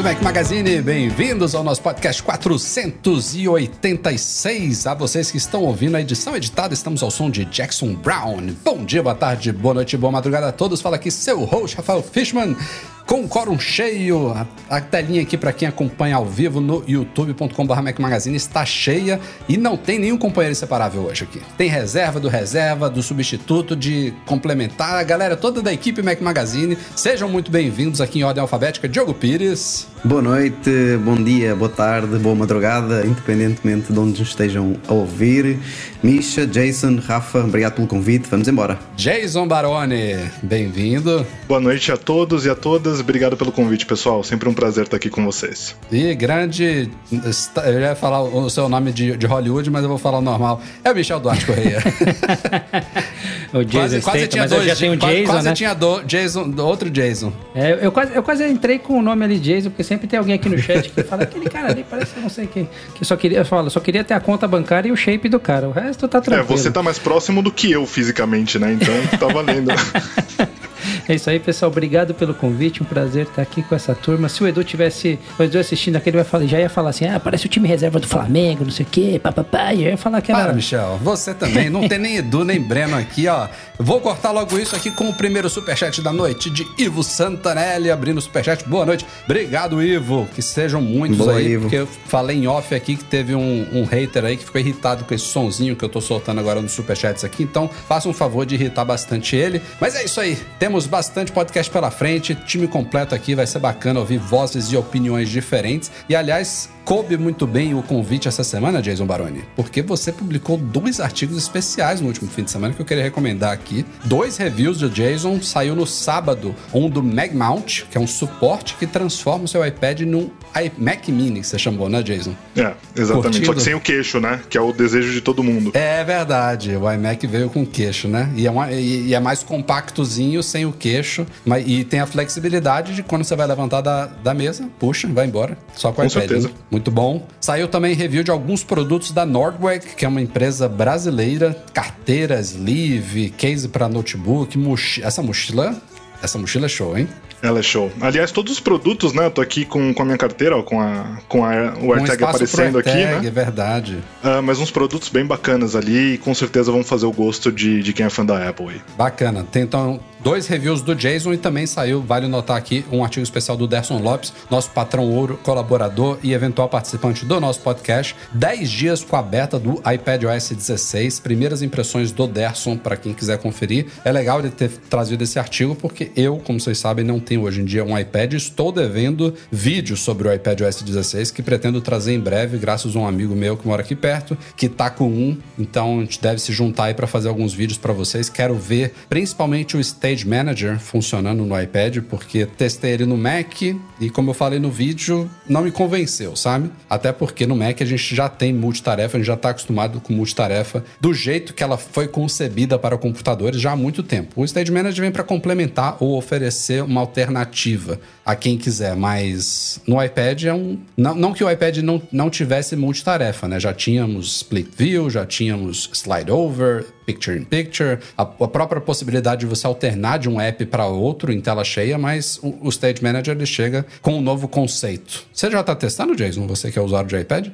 Magazine, bem-vindos ao nosso podcast 486. A vocês que estão ouvindo a edição editada, estamos ao som de Jackson Brown. Bom dia, boa tarde, boa noite, boa madrugada a todos. Fala aqui seu host, Rafael Fishman com o quórum cheio. A, a telinha aqui para quem acompanha ao vivo no youtube.com.br Mac Magazine está cheia e não tem nenhum companheiro inseparável hoje aqui. Tem reserva do reserva, do substituto, de complementar. A galera toda da equipe Mac Magazine, sejam muito bem-vindos aqui em ordem alfabética. Diogo Pires. Boa noite, bom dia, boa tarde, boa madrugada, independentemente de onde estejam a ouvir. Misha, Jason, Rafa, obrigado pelo convite. Vamos embora. Jason Baroni, bem-vindo. Boa noite a todos e a todas obrigado pelo convite, pessoal. Sempre um prazer estar aqui com vocês. E grande. Eu ia falar o seu nome de, de Hollywood, mas eu vou falar o normal. É o Michel Duarte Correia. o Jason quase, quase tinha dois, já tem um Jason, quase, né? tinha do, Jason, outro Jason. É, eu, quase, eu quase entrei com o nome ali Jason, porque sempre tem alguém aqui no chat que fala aquele cara ali parece não sei quem. Que só queria, fala, só queria ter a conta bancária e o shape do cara. O resto tá tranquilo. É, você tá mais próximo do que eu fisicamente, né? Então tá valendo. É isso aí, pessoal. Obrigado pelo convite. Um prazer estar aqui com essa turma. Se o Edu tivesse o Edu assistindo aqui, ele vai falar, já ia falar assim: ah, parece o time reserva do Flamengo, não sei o quê, papapá. Já ia falar que era. Para, Michel. Você também. Não tem nem Edu nem Breno aqui, ó. Vou cortar logo isso aqui com o primeiro superchat da noite de Ivo Santanelli abrindo o superchat. Boa noite. Obrigado, Ivo. Que sejam muitos Boa, aí, Ivo. porque eu falei em off aqui que teve um, um hater aí que ficou irritado com esse sonzinho que eu tô soltando agora nos superchats aqui. Então, faça um favor de irritar bastante ele. Mas é isso aí. Temos bastante podcast pela frente, time completo aqui, vai ser bacana ouvir vozes e opiniões diferentes. E aliás, coube muito bem o convite essa semana, Jason Baroni, porque você publicou dois artigos especiais no último fim de semana que eu queria recomendar aqui. Dois reviews do Jason, saiu no sábado, um do Mag Mount, que é um suporte que transforma o seu iPad num iMac Mini, que você chamou, né, Jason? É, exatamente. Curtido? Só que sem o queixo, né? Que é o desejo de todo mundo. É verdade, o iMac veio com queixo, né? E é, uma, e, é mais compactozinho, sem o queixo, mas, e tem a flexibilidade de quando você vai levantar da, da mesa, puxa, vai embora. Só com o iPad. Certeza. Muito muito bom. Saiu também review de alguns produtos da Nordweg, que é uma empresa brasileira, carteiras, sleeve, case para notebook, mochi essa mochila, essa mochila é show, hein? Ela é show. Aliás, todos os produtos, né? Eu tô aqui com, com a minha carteira, ó, com, a, com a, o AirTag um aparecendo aqui, né? É verdade. Uh, mas uns produtos bem bacanas ali e com certeza vão fazer o gosto de, de quem é fã da Apple aí. Bacana. Tem então dois reviews do Jason e também saiu, vale notar aqui, um artigo especial do Derson Lopes, nosso patrão ouro, colaborador e eventual participante do nosso podcast. 10 dias com a beta do iPadOS 16, primeiras impressões do Derson para quem quiser conferir. É legal ele ter trazido esse artigo porque eu, como vocês sabem, não tenho hoje em dia um iPad. Estou devendo vídeo sobre o iPadOS 16 que pretendo trazer em breve, graças a um amigo meu que mora aqui perto, que tá com um. Então a gente deve se juntar aí para fazer alguns vídeos para vocês. Quero ver principalmente o state Stage Manager funcionando no iPad, porque testei ele no Mac e, como eu falei no vídeo, não me convenceu, sabe? Até porque no Mac a gente já tem multitarefa, a gente já está acostumado com multitarefa do jeito que ela foi concebida para computadores já há muito tempo. O Stage Manager vem para complementar ou oferecer uma alternativa a quem quiser, mas no iPad é um. Não, não que o iPad não, não tivesse multitarefa, né? Já tínhamos Split View, já tínhamos Slide Over, Picture in Picture, a, a própria possibilidade de você alternar de um app para outro em tela cheia, mas o, o Stage Manager ele chega com um novo conceito. Você já está testando, Jason? Você que é usuário de iPad?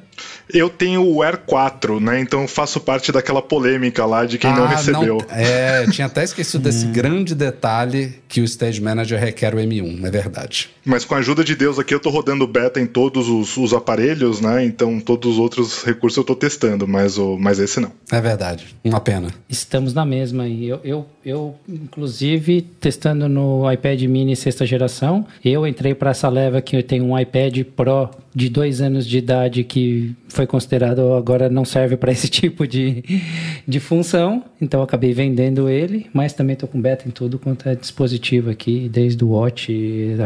Eu tenho o Air 4, né? Então faço parte daquela polêmica lá de quem ah, não recebeu. Não, é, tinha até esquecido desse grande detalhe que o Stage Manager requer o M1, é verdade. Mas com a ajuda de Deus aqui eu tô rodando beta em todos os, os aparelhos, né? Então todos os outros recursos eu tô testando, mas, o, mas esse não. É verdade, uma pena. Estamos na mesma. Eu, eu, eu, inclusive, testando no iPad mini sexta geração, eu entrei para essa leva que eu tenho um iPad Pro de dois anos de idade que foi considerado agora não serve para esse tipo de, de função. Então, acabei vendendo ele, mas também estou com beta em tudo quanto é dispositivo aqui, desde o Watch,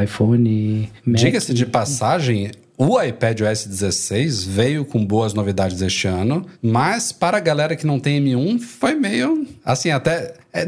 iPhone, Diga-se de passagem, o iPad OS 16 veio com boas novidades este ano, mas para a galera que não tem M1 foi meio assim, até. É,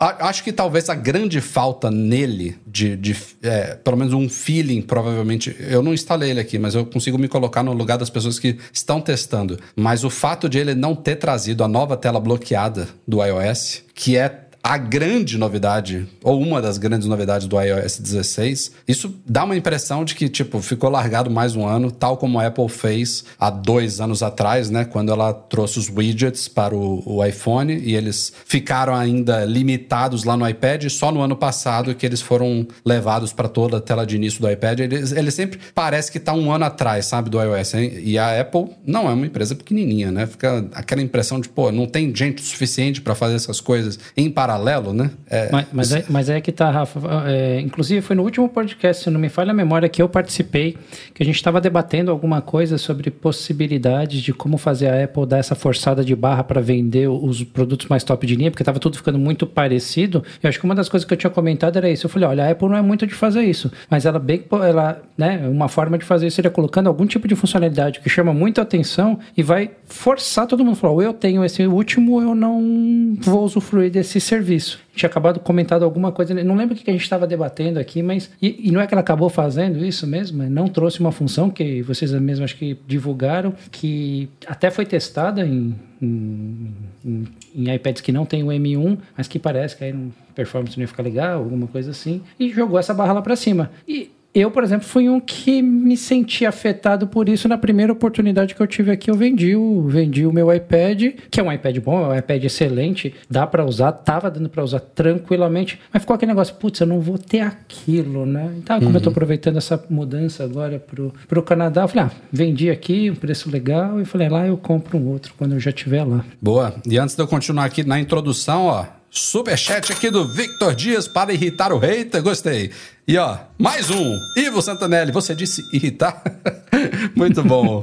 acho que talvez a grande falta nele, de, de é, pelo menos um feeling, provavelmente. Eu não instalei ele aqui, mas eu consigo me colocar no lugar das pessoas que estão testando. Mas o fato de ele não ter trazido a nova tela bloqueada do iOS, que é a grande novidade, ou uma das grandes novidades do iOS 16, isso dá uma impressão de que, tipo, ficou largado mais um ano, tal como a Apple fez há dois anos atrás, né? Quando ela trouxe os widgets para o, o iPhone e eles ficaram ainda limitados lá no iPad, só no ano passado que eles foram levados para toda a tela de início do iPad. Ele, ele sempre parece que está um ano atrás, sabe, do iOS. Hein? E a Apple não é uma empresa pequenininha, né? Fica aquela impressão de, pô, não tem gente suficiente para fazer essas coisas em paralelo paralelo, né? É, mas, mas, é, mas é que tá, Rafa. É, inclusive, foi no último podcast, se não me falha a memória, que eu participei, que a gente estava debatendo alguma coisa sobre possibilidades de como fazer a Apple dar essa forçada de barra para vender os produtos mais top de linha, porque estava tudo ficando muito parecido. Eu acho que uma das coisas que eu tinha comentado era isso. Eu falei, olha, a Apple não é muito de fazer isso, mas ela bem, ela, né, uma forma de fazer isso seria colocando algum tipo de funcionalidade que chama muita atenção e vai forçar todo mundo a falar, eu tenho esse último, eu não vou usufruir desse serviço serviço. Tinha acabado comentado alguma coisa, não lembro o que a gente estava debatendo aqui, mas. E, e, não é que ela acabou fazendo isso mesmo? Não trouxe uma função que vocês mesmos acho que divulgaram, que até foi testada em, em, em, em iPads que não tem o M1, mas que parece que aí performance não ia ficar legal, alguma coisa assim, e jogou essa barra lá para cima. E eu, por exemplo, fui um que me senti afetado por isso na primeira oportunidade que eu tive aqui. Eu vendi o, vendi o meu iPad, que é um iPad bom, é um iPad excelente, dá para usar, tava dando para usar tranquilamente, mas ficou aquele negócio, putz, eu não vou ter aquilo, né? Então, como uhum. eu tô uhum. aproveitando essa mudança agora pro, pro Canadá, eu falei, ah, vendi aqui, um preço legal, e falei, lá eu compro um outro quando eu já estiver lá. Boa. E antes de eu continuar aqui na introdução, ó, Superchat aqui do Victor Dias para irritar o hater, gostei. E ó, mais um. Ivo Santanelli, você disse irritar? Muito bom.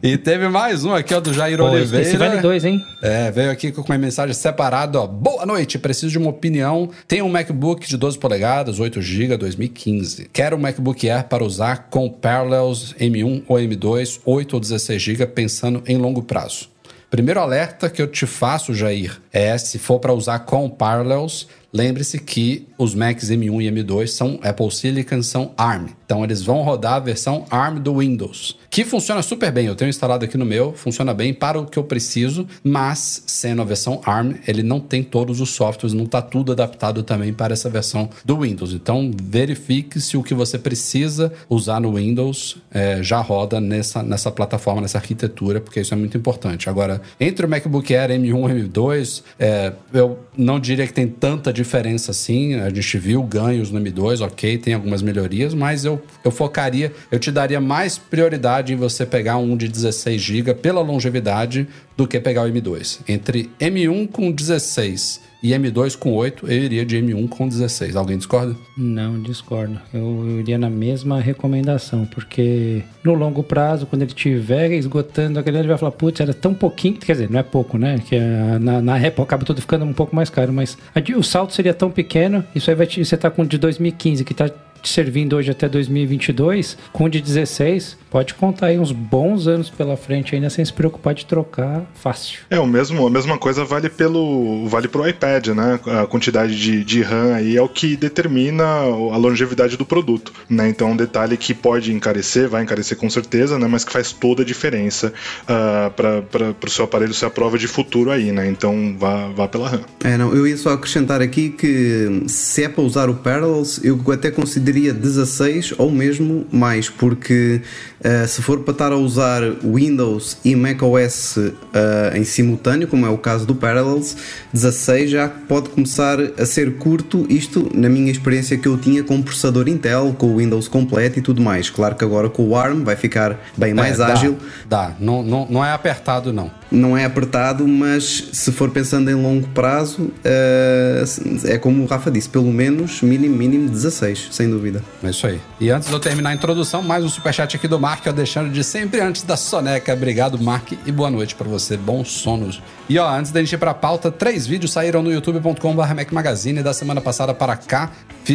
e teve mais um aqui, ó, do Jair Pô, Oliveira. Esse vale dois, hein? É, veio aqui com uma mensagem separada, ó. Boa noite, preciso de uma opinião. Tenho um MacBook de 12 polegadas, 8 GB, 2015. Quero um MacBook Air para usar com Parallels M1 ou M2, 8 ou 16 GB, pensando em longo prazo. Primeiro alerta que eu te faço, Jair, é se for para usar com Parallels, lembre-se que os Macs M1 e M2 são Apple Silicon, são ARM. Então eles vão rodar a versão ARM do Windows, que funciona super bem. Eu tenho instalado aqui no meu, funciona bem para o que eu preciso, mas sendo a versão ARM, ele não tem todos os softwares, não está tudo adaptado também para essa versão do Windows. Então verifique se o que você precisa usar no Windows é, já roda nessa, nessa plataforma, nessa arquitetura, porque isso é muito importante. Agora, entre o MacBook Air M1 e M2, é, eu não diria que tem tanta diferença assim. A gente viu ganhos no M2, ok, tem algumas melhorias, mas eu eu, focaria, eu te daria mais prioridade em você pegar um de 16 GB pela longevidade do que pegar o M2. Entre M1 com 16 e M2 com 8, eu iria de M1 com 16. Alguém discorda? Não, discordo. Eu, eu iria na mesma recomendação, porque no longo prazo, quando ele estiver esgotando aquele, ele vai falar, putz, era tão pouquinho, quer dizer, não é pouco, né? Que é, na, na Apple acaba tudo ficando um pouco mais caro, mas o salto seria tão pequeno, isso aí vai te, você tá com de 2015, que tá servindo hoje até 2022, com de 16, pode contar aí uns bons anos pela frente ainda sem se preocupar de trocar fácil. É, o mesmo, a mesma coisa vale pelo vale pro iPad, né? A quantidade de, de RAM aí é o que determina a longevidade do produto, né? Então, um detalhe que pode encarecer, vai encarecer com certeza, né? Mas que faz toda a diferença uh, para o seu aparelho ser a prova de futuro aí, né? Então, vá, vá pela RAM. É, não, eu ia só acrescentar aqui que se é para usar o Parallels, eu até considero diria 16 ou mesmo mais, porque uh, se for para estar a usar Windows e macOS uh, em simultâneo, como é o caso do Parallels, 16 já pode começar a ser curto, isto na minha experiência que eu tinha com o processador Intel, com o Windows completo e tudo mais. Claro que agora com o ARM vai ficar bem é, mais dá, ágil. Dá, não, não, não é apertado não. Não é apertado, mas se for pensando em longo prazo, uh, é como o Rafa disse, pelo menos mínimo, mínimo 16, sem dúvida. É isso aí. E antes de eu terminar a introdução, mais um superchat aqui do Mark, deixando de sempre antes da soneca. Obrigado, Mark, e boa noite para você. Bons sonos. E ó, antes da gente ir pra pauta, três vídeos saíram no youtube.com.br Mac Magazine da semana passada para cá.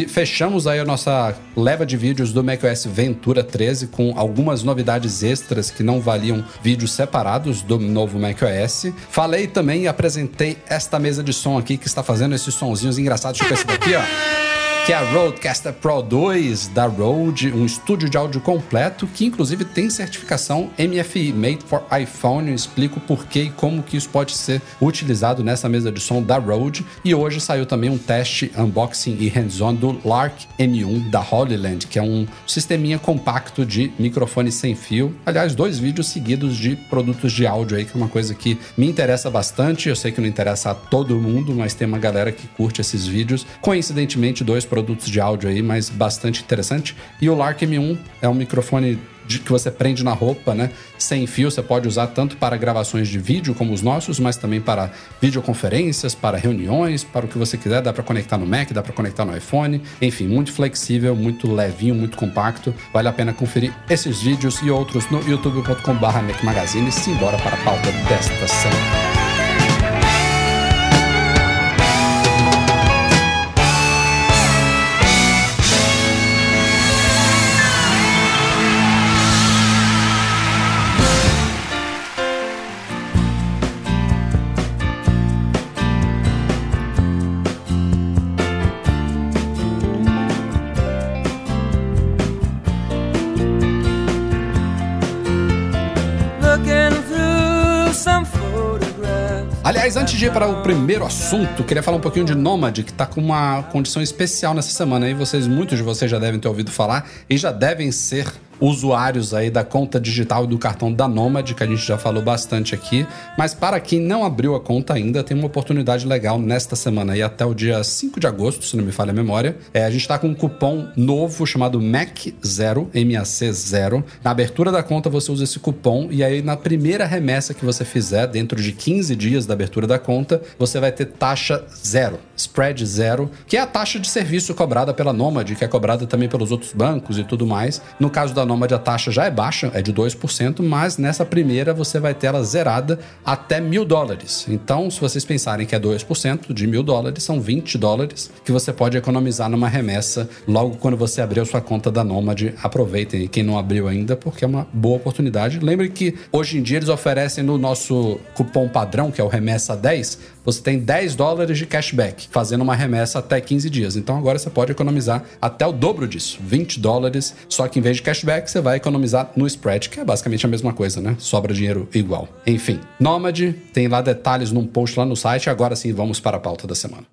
Fechamos aí a nossa leva de vídeos do macOS Ventura 13 com algumas novidades extras que não valiam vídeos separados do novo macOS. Falei também e apresentei esta mesa de som aqui que está fazendo esses sonzinhos engraçados. Deixa eu ver esse daqui, ó que é a Rodecaster Pro 2 da Rode, um estúdio de áudio completo que inclusive tem certificação MFI, Made for iPhone. Eu explico por que e como que isso pode ser utilizado nessa mesa de som da Rode. E hoje saiu também um teste unboxing e hands-on do Lark M1 da Holyland, que é um sisteminha compacto de microfone sem fio. Aliás, dois vídeos seguidos de produtos de áudio aí, que é uma coisa que me interessa bastante. Eu sei que não interessa a todo mundo, mas tem uma galera que curte esses vídeos. Coincidentemente, dois produtos de áudio aí, mas bastante interessante. E o Lark M1 é um microfone de, que você prende na roupa, né? Sem fio, você pode usar tanto para gravações de vídeo como os nossos, mas também para videoconferências, para reuniões, para o que você quiser. Dá para conectar no Mac, dá para conectar no iPhone. Enfim, muito flexível, muito levinho, muito compacto. Vale a pena conferir esses vídeos e outros no youtube.com/mac magazine. Simbora para a pauta desta semana. Antes de ir para o primeiro assunto, queria falar um pouquinho de Nomad, que está com uma condição especial nessa semana. Aí vocês, muitos de vocês já devem ter ouvido falar e já devem ser usuários aí da conta digital do cartão da Nomad, que a gente já falou bastante aqui. Mas para quem não abriu a conta ainda, tem uma oportunidade legal nesta semana e até o dia 5 de agosto, se não me falha a memória. É, a gente está com um cupom novo chamado MAC0, M-A-C-0. Na abertura da conta você usa esse cupom e aí na primeira remessa que você fizer, dentro de 15 dias da abertura da conta, você vai ter taxa zero, spread zero, que é a taxa de serviço cobrada pela Nomad, que é cobrada também pelos outros bancos e tudo mais. No caso da da Nomad a taxa já é baixa, é de 2%, mas nessa primeira você vai ter ela zerada até mil dólares. Então, se vocês pensarem que é 2% de mil dólares, são 20 dólares que você pode economizar numa remessa logo quando você abrir a sua conta da Nomad. Aproveitem quem não abriu ainda, porque é uma boa oportunidade. Lembre que hoje em dia eles oferecem no nosso cupom padrão, que é o Remessa 10, você tem 10 dólares de cashback, fazendo uma remessa até 15 dias. Então agora você pode economizar até o dobro disso, 20 dólares, só que em vez de cashback você vai economizar no spread, que é basicamente a mesma coisa, né? Sobra dinheiro igual. Enfim, Nomad, tem lá detalhes num post lá no site. Agora sim, vamos para a pauta da semana.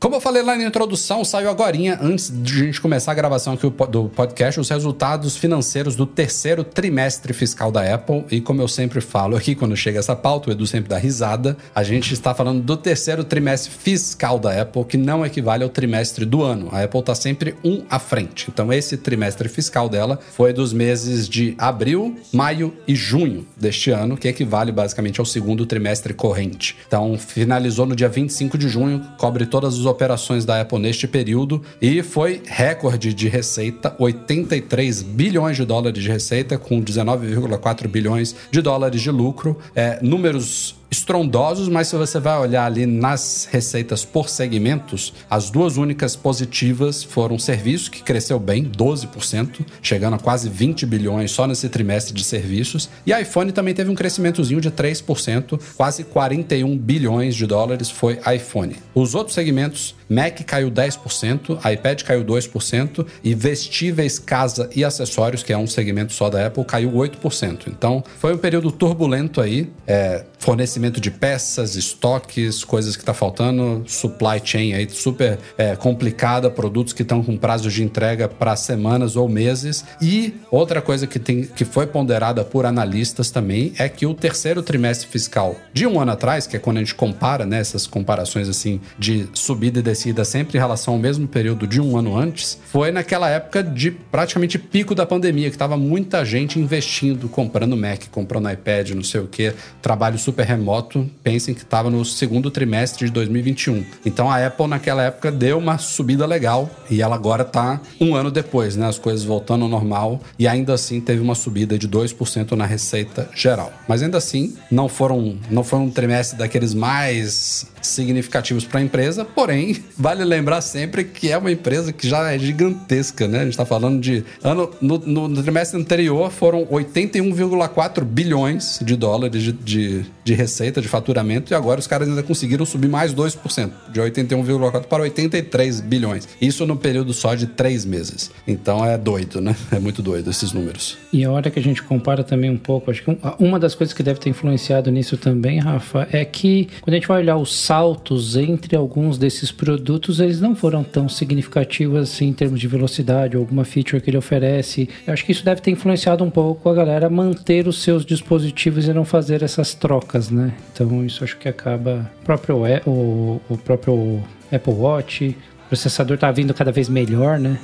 Como eu falei lá na introdução, saiu agora, antes de a gente começar a gravação aqui do podcast, os resultados financeiros do terceiro trimestre fiscal da Apple. E como eu sempre falo aqui, quando chega essa pauta, o Edu sempre dá risada, a gente está falando do terceiro trimestre fiscal da Apple, que não equivale ao trimestre do ano. A Apple está sempre um à frente. Então, esse trimestre fiscal dela foi dos meses de abril, maio e junho deste ano, que equivale basicamente ao segundo trimestre corrente. Então, finalizou no dia 25 de junho, cobre todas as operações da Apple neste período e foi recorde de receita, 83 bilhões de dólares de receita, com 19,4 bilhões de dólares de lucro. É, números estrondosos, mas se você vai olhar ali nas receitas por segmentos, as duas únicas positivas foram serviços, que cresceu bem, 12%, chegando a quase 20 bilhões só nesse trimestre de serviços, e iPhone também teve um crescimentozinho de 3%, quase 41 bilhões de dólares foi iPhone. Os outros segmentos, Mac caiu 10%, iPad caiu 2% e vestíveis, casa e acessórios, que é um segmento só da Apple, caiu 8%. Então, foi um período turbulento aí, é, fornecimento de peças, estoques, coisas que está faltando, supply chain aí super é, complicada, produtos que estão com prazos de entrega para semanas ou meses. E outra coisa que, tem, que foi ponderada por analistas também é que o terceiro trimestre fiscal de um ano atrás, que é quando a gente compara né, essas comparações assim de subida e descida estabelecida sempre em relação ao mesmo período de um ano antes, foi naquela época de praticamente pico da pandemia, que estava muita gente investindo, comprando Mac, comprando iPad, não sei o que, trabalho super remoto. Pensem que estava no segundo trimestre de 2021. Então a Apple naquela época deu uma subida legal e ela agora está um ano depois, né? As coisas voltando ao normal e ainda assim teve uma subida de 2% na receita geral. Mas ainda assim, não foram, não foi um trimestre daqueles mais significativos para a empresa, porém, vale lembrar sempre que é uma empresa que já é gigantesca, né? A gente está falando de. Ano, no, no, no trimestre anterior foram 81,4 bilhões de dólares de, de, de, receita, de faturamento, e agora os caras ainda conseguiram subir mais 2%, de 81,4 para 83 bilhões. Isso no período só de três meses. Então é doido, né? É muito doido esses números. E a hora que a gente compara também um pouco, acho que uma das coisas que deve ter influenciado nisso também, Rafa, é que quando a gente vai olhar os saltos entre alguns desses produtos, eles não foram tão significativos assim em termos de velocidade alguma feature que ele oferece. Eu acho que isso deve ter influenciado um pouco a galera manter os seus dispositivos e não fazer essas trocas, né? Então isso acho que acaba o próprio o, o próprio Apple Watch, o processador tá vindo cada vez melhor, né?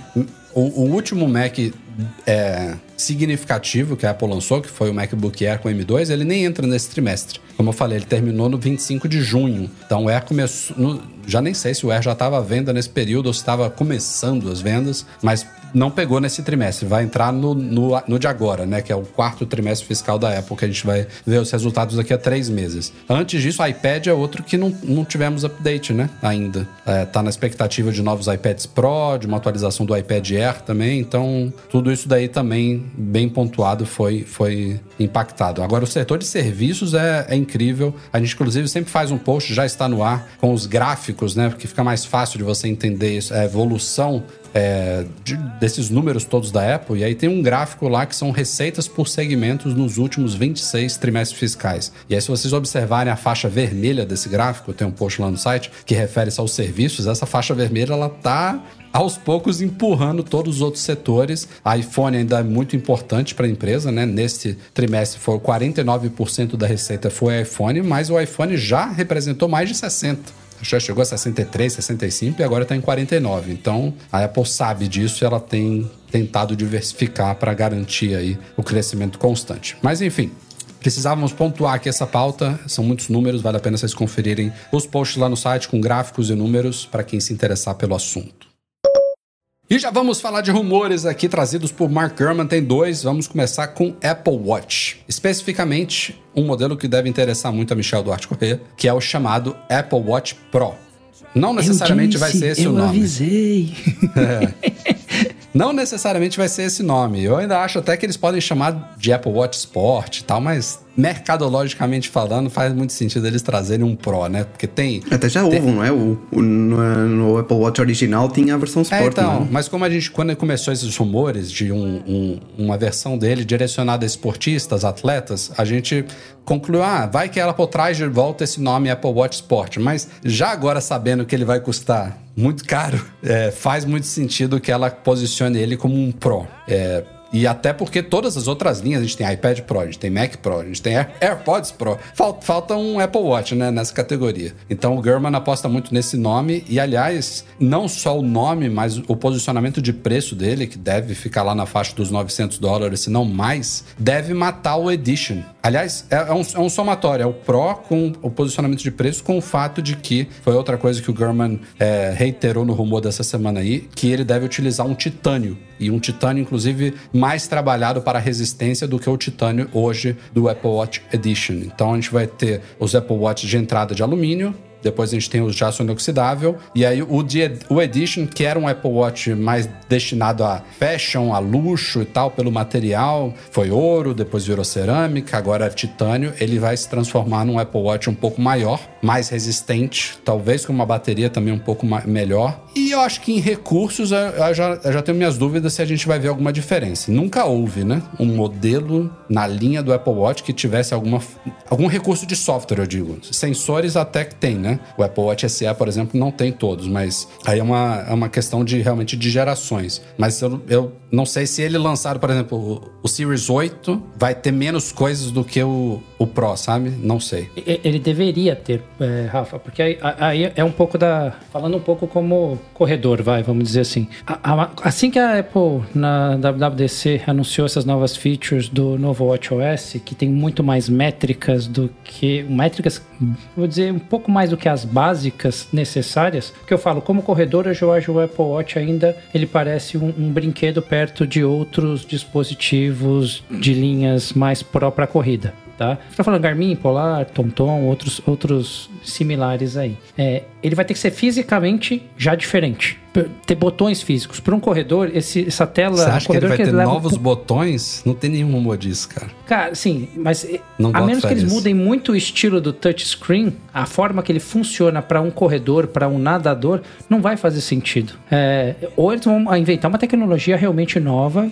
O, o último Mac é, significativo que a Apple lançou, que foi o MacBook Air com M2, ele nem entra nesse trimestre. Como eu falei, ele terminou no 25 de junho. Então o Air começou. No, já nem sei se o Air já estava à venda nesse período ou se estava começando as vendas, mas não pegou nesse trimestre. Vai entrar no, no, no, de agora, né? Que é o quarto trimestre fiscal da Apple, que a gente vai ver os resultados daqui a três meses. Antes disso, o iPad é outro que não, não tivemos update, né? Ainda. É, tá na expectativa de novos iPads Pro, de uma atualização do iPad Air também. Então, tudo isso daí também, bem pontuado, foi, foi impactado. Agora, o setor de serviços é, é incrível. A gente, inclusive, sempre faz um post, já está no ar, com os gráficos, né? Porque fica mais fácil de você entender a evolução é, de, desses números todos da Apple, e aí tem um gráfico lá que são receitas por segmentos nos últimos 26 trimestres fiscais. E aí, se vocês observarem a faixa vermelha desse gráfico, tem um post lá no site que refere-se aos serviços, essa faixa vermelha ela tá aos poucos empurrando todos os outros setores. A iPhone ainda é muito importante para a empresa, né? Neste trimestre foi 49% da receita foi iPhone, mas o iPhone já representou mais de 60 já chegou a 63, 65 e agora está em 49. Então a Apple sabe disso e ela tem tentado diversificar para garantir aí o crescimento constante. Mas enfim, precisávamos pontuar aqui essa pauta, são muitos números, vale a pena vocês conferirem os posts lá no site com gráficos e números para quem se interessar pelo assunto. E já vamos falar de rumores aqui trazidos por Mark Gurman. Tem dois. Vamos começar com Apple Watch. Especificamente, um modelo que deve interessar muito a Michel Duarte Corrêa, que é o chamado Apple Watch Pro. Não necessariamente disse, vai ser esse o nome. Eu avisei. É. Não necessariamente vai ser esse nome. Eu ainda acho até que eles podem chamar de Apple Watch Sport e tal, mas mercadologicamente falando, faz muito sentido eles trazerem um Pro, né? Porque tem. Até já tem... houve, não é? O, o no, no, Apple Watch original tinha a versão Sport. É, então, não. mas como a gente, quando começou esses rumores de um, um, uma versão dele direcionada a esportistas, atletas, a gente concluiu, ah, vai que ela por trás de volta esse nome Apple Watch Sport. Mas já agora sabendo que ele vai custar muito caro, é, faz muito sentido que ela posicione ele como um Pro. É, e até porque todas as outras linhas, a gente tem iPad Pro, a gente tem Mac Pro, a gente tem AirPods Pro. Falta, falta um Apple Watch, né, nessa categoria. Então o German aposta muito nesse nome. E aliás, não só o nome, mas o posicionamento de preço dele, que deve ficar lá na faixa dos 900 dólares, se não mais, deve matar o Edition. Aliás, é, é um, é um somatório, é o Pro com o posicionamento de preço, com o fato de que foi outra coisa que o German é, reiterou no rumor dessa semana aí, que ele deve utilizar um titânio. E um titânio, inclusive, mais trabalhado para resistência do que o titânio hoje do Apple Watch Edition. Então a gente vai ter os Apple Watch de entrada de alumínio, depois a gente tem o de aço inoxidável. E aí o, o Edition, que era um Apple Watch mais destinado a fashion, a luxo e tal, pelo material, foi ouro, depois virou cerâmica, agora é titânio. Ele vai se transformar num Apple Watch um pouco maior, mais resistente, talvez com uma bateria também um pouco melhor. E eu acho que em recursos eu já, eu já tenho minhas dúvidas se a gente vai ver alguma diferença. Nunca houve, né? Um modelo na linha do Apple Watch que tivesse alguma, algum recurso de software, eu digo. Sensores até que tem, né? O Apple Watch SE, por exemplo, não tem todos, mas aí é uma, é uma questão de realmente de gerações. Mas eu, eu não sei se ele lançar, por exemplo, o, Series 8 vai ter menos coisas do que o o Pro, sabe? Não sei. Ele deveria ter, é, Rafa, porque aí, aí, é um pouco da. Falando um pouco como corredor, vai, vamos dizer assim. assim que a Apple na WWDC anunciou essas novas features do novo WatchOS, que tem muito mais métricas do que. Métricas, vou dizer, um pouco mais do que as básicas necessárias. Que eu falo, como corredor, eu acho o Apple Watch ainda ele parece um, um brinquedo perto de outros dispositivos de linhas mais pró para corrida tá? Você tá falando Garmin, Polar, TomTom, outros, outros similares aí. É, ele vai ter que ser fisicamente já diferente. Ter botões físicos. Para um corredor, esse, essa tela. Você acha que ele vai que ter ele novos leva... botões? Não tem nenhum rumor disso, cara. Cara, sim, mas Não a menos que eles mudem muito o estilo do touchscreen, a forma que ele funciona para um corredor, para um nadador, não vai fazer sentido. É, ou eles vão inventar uma tecnologia realmente nova,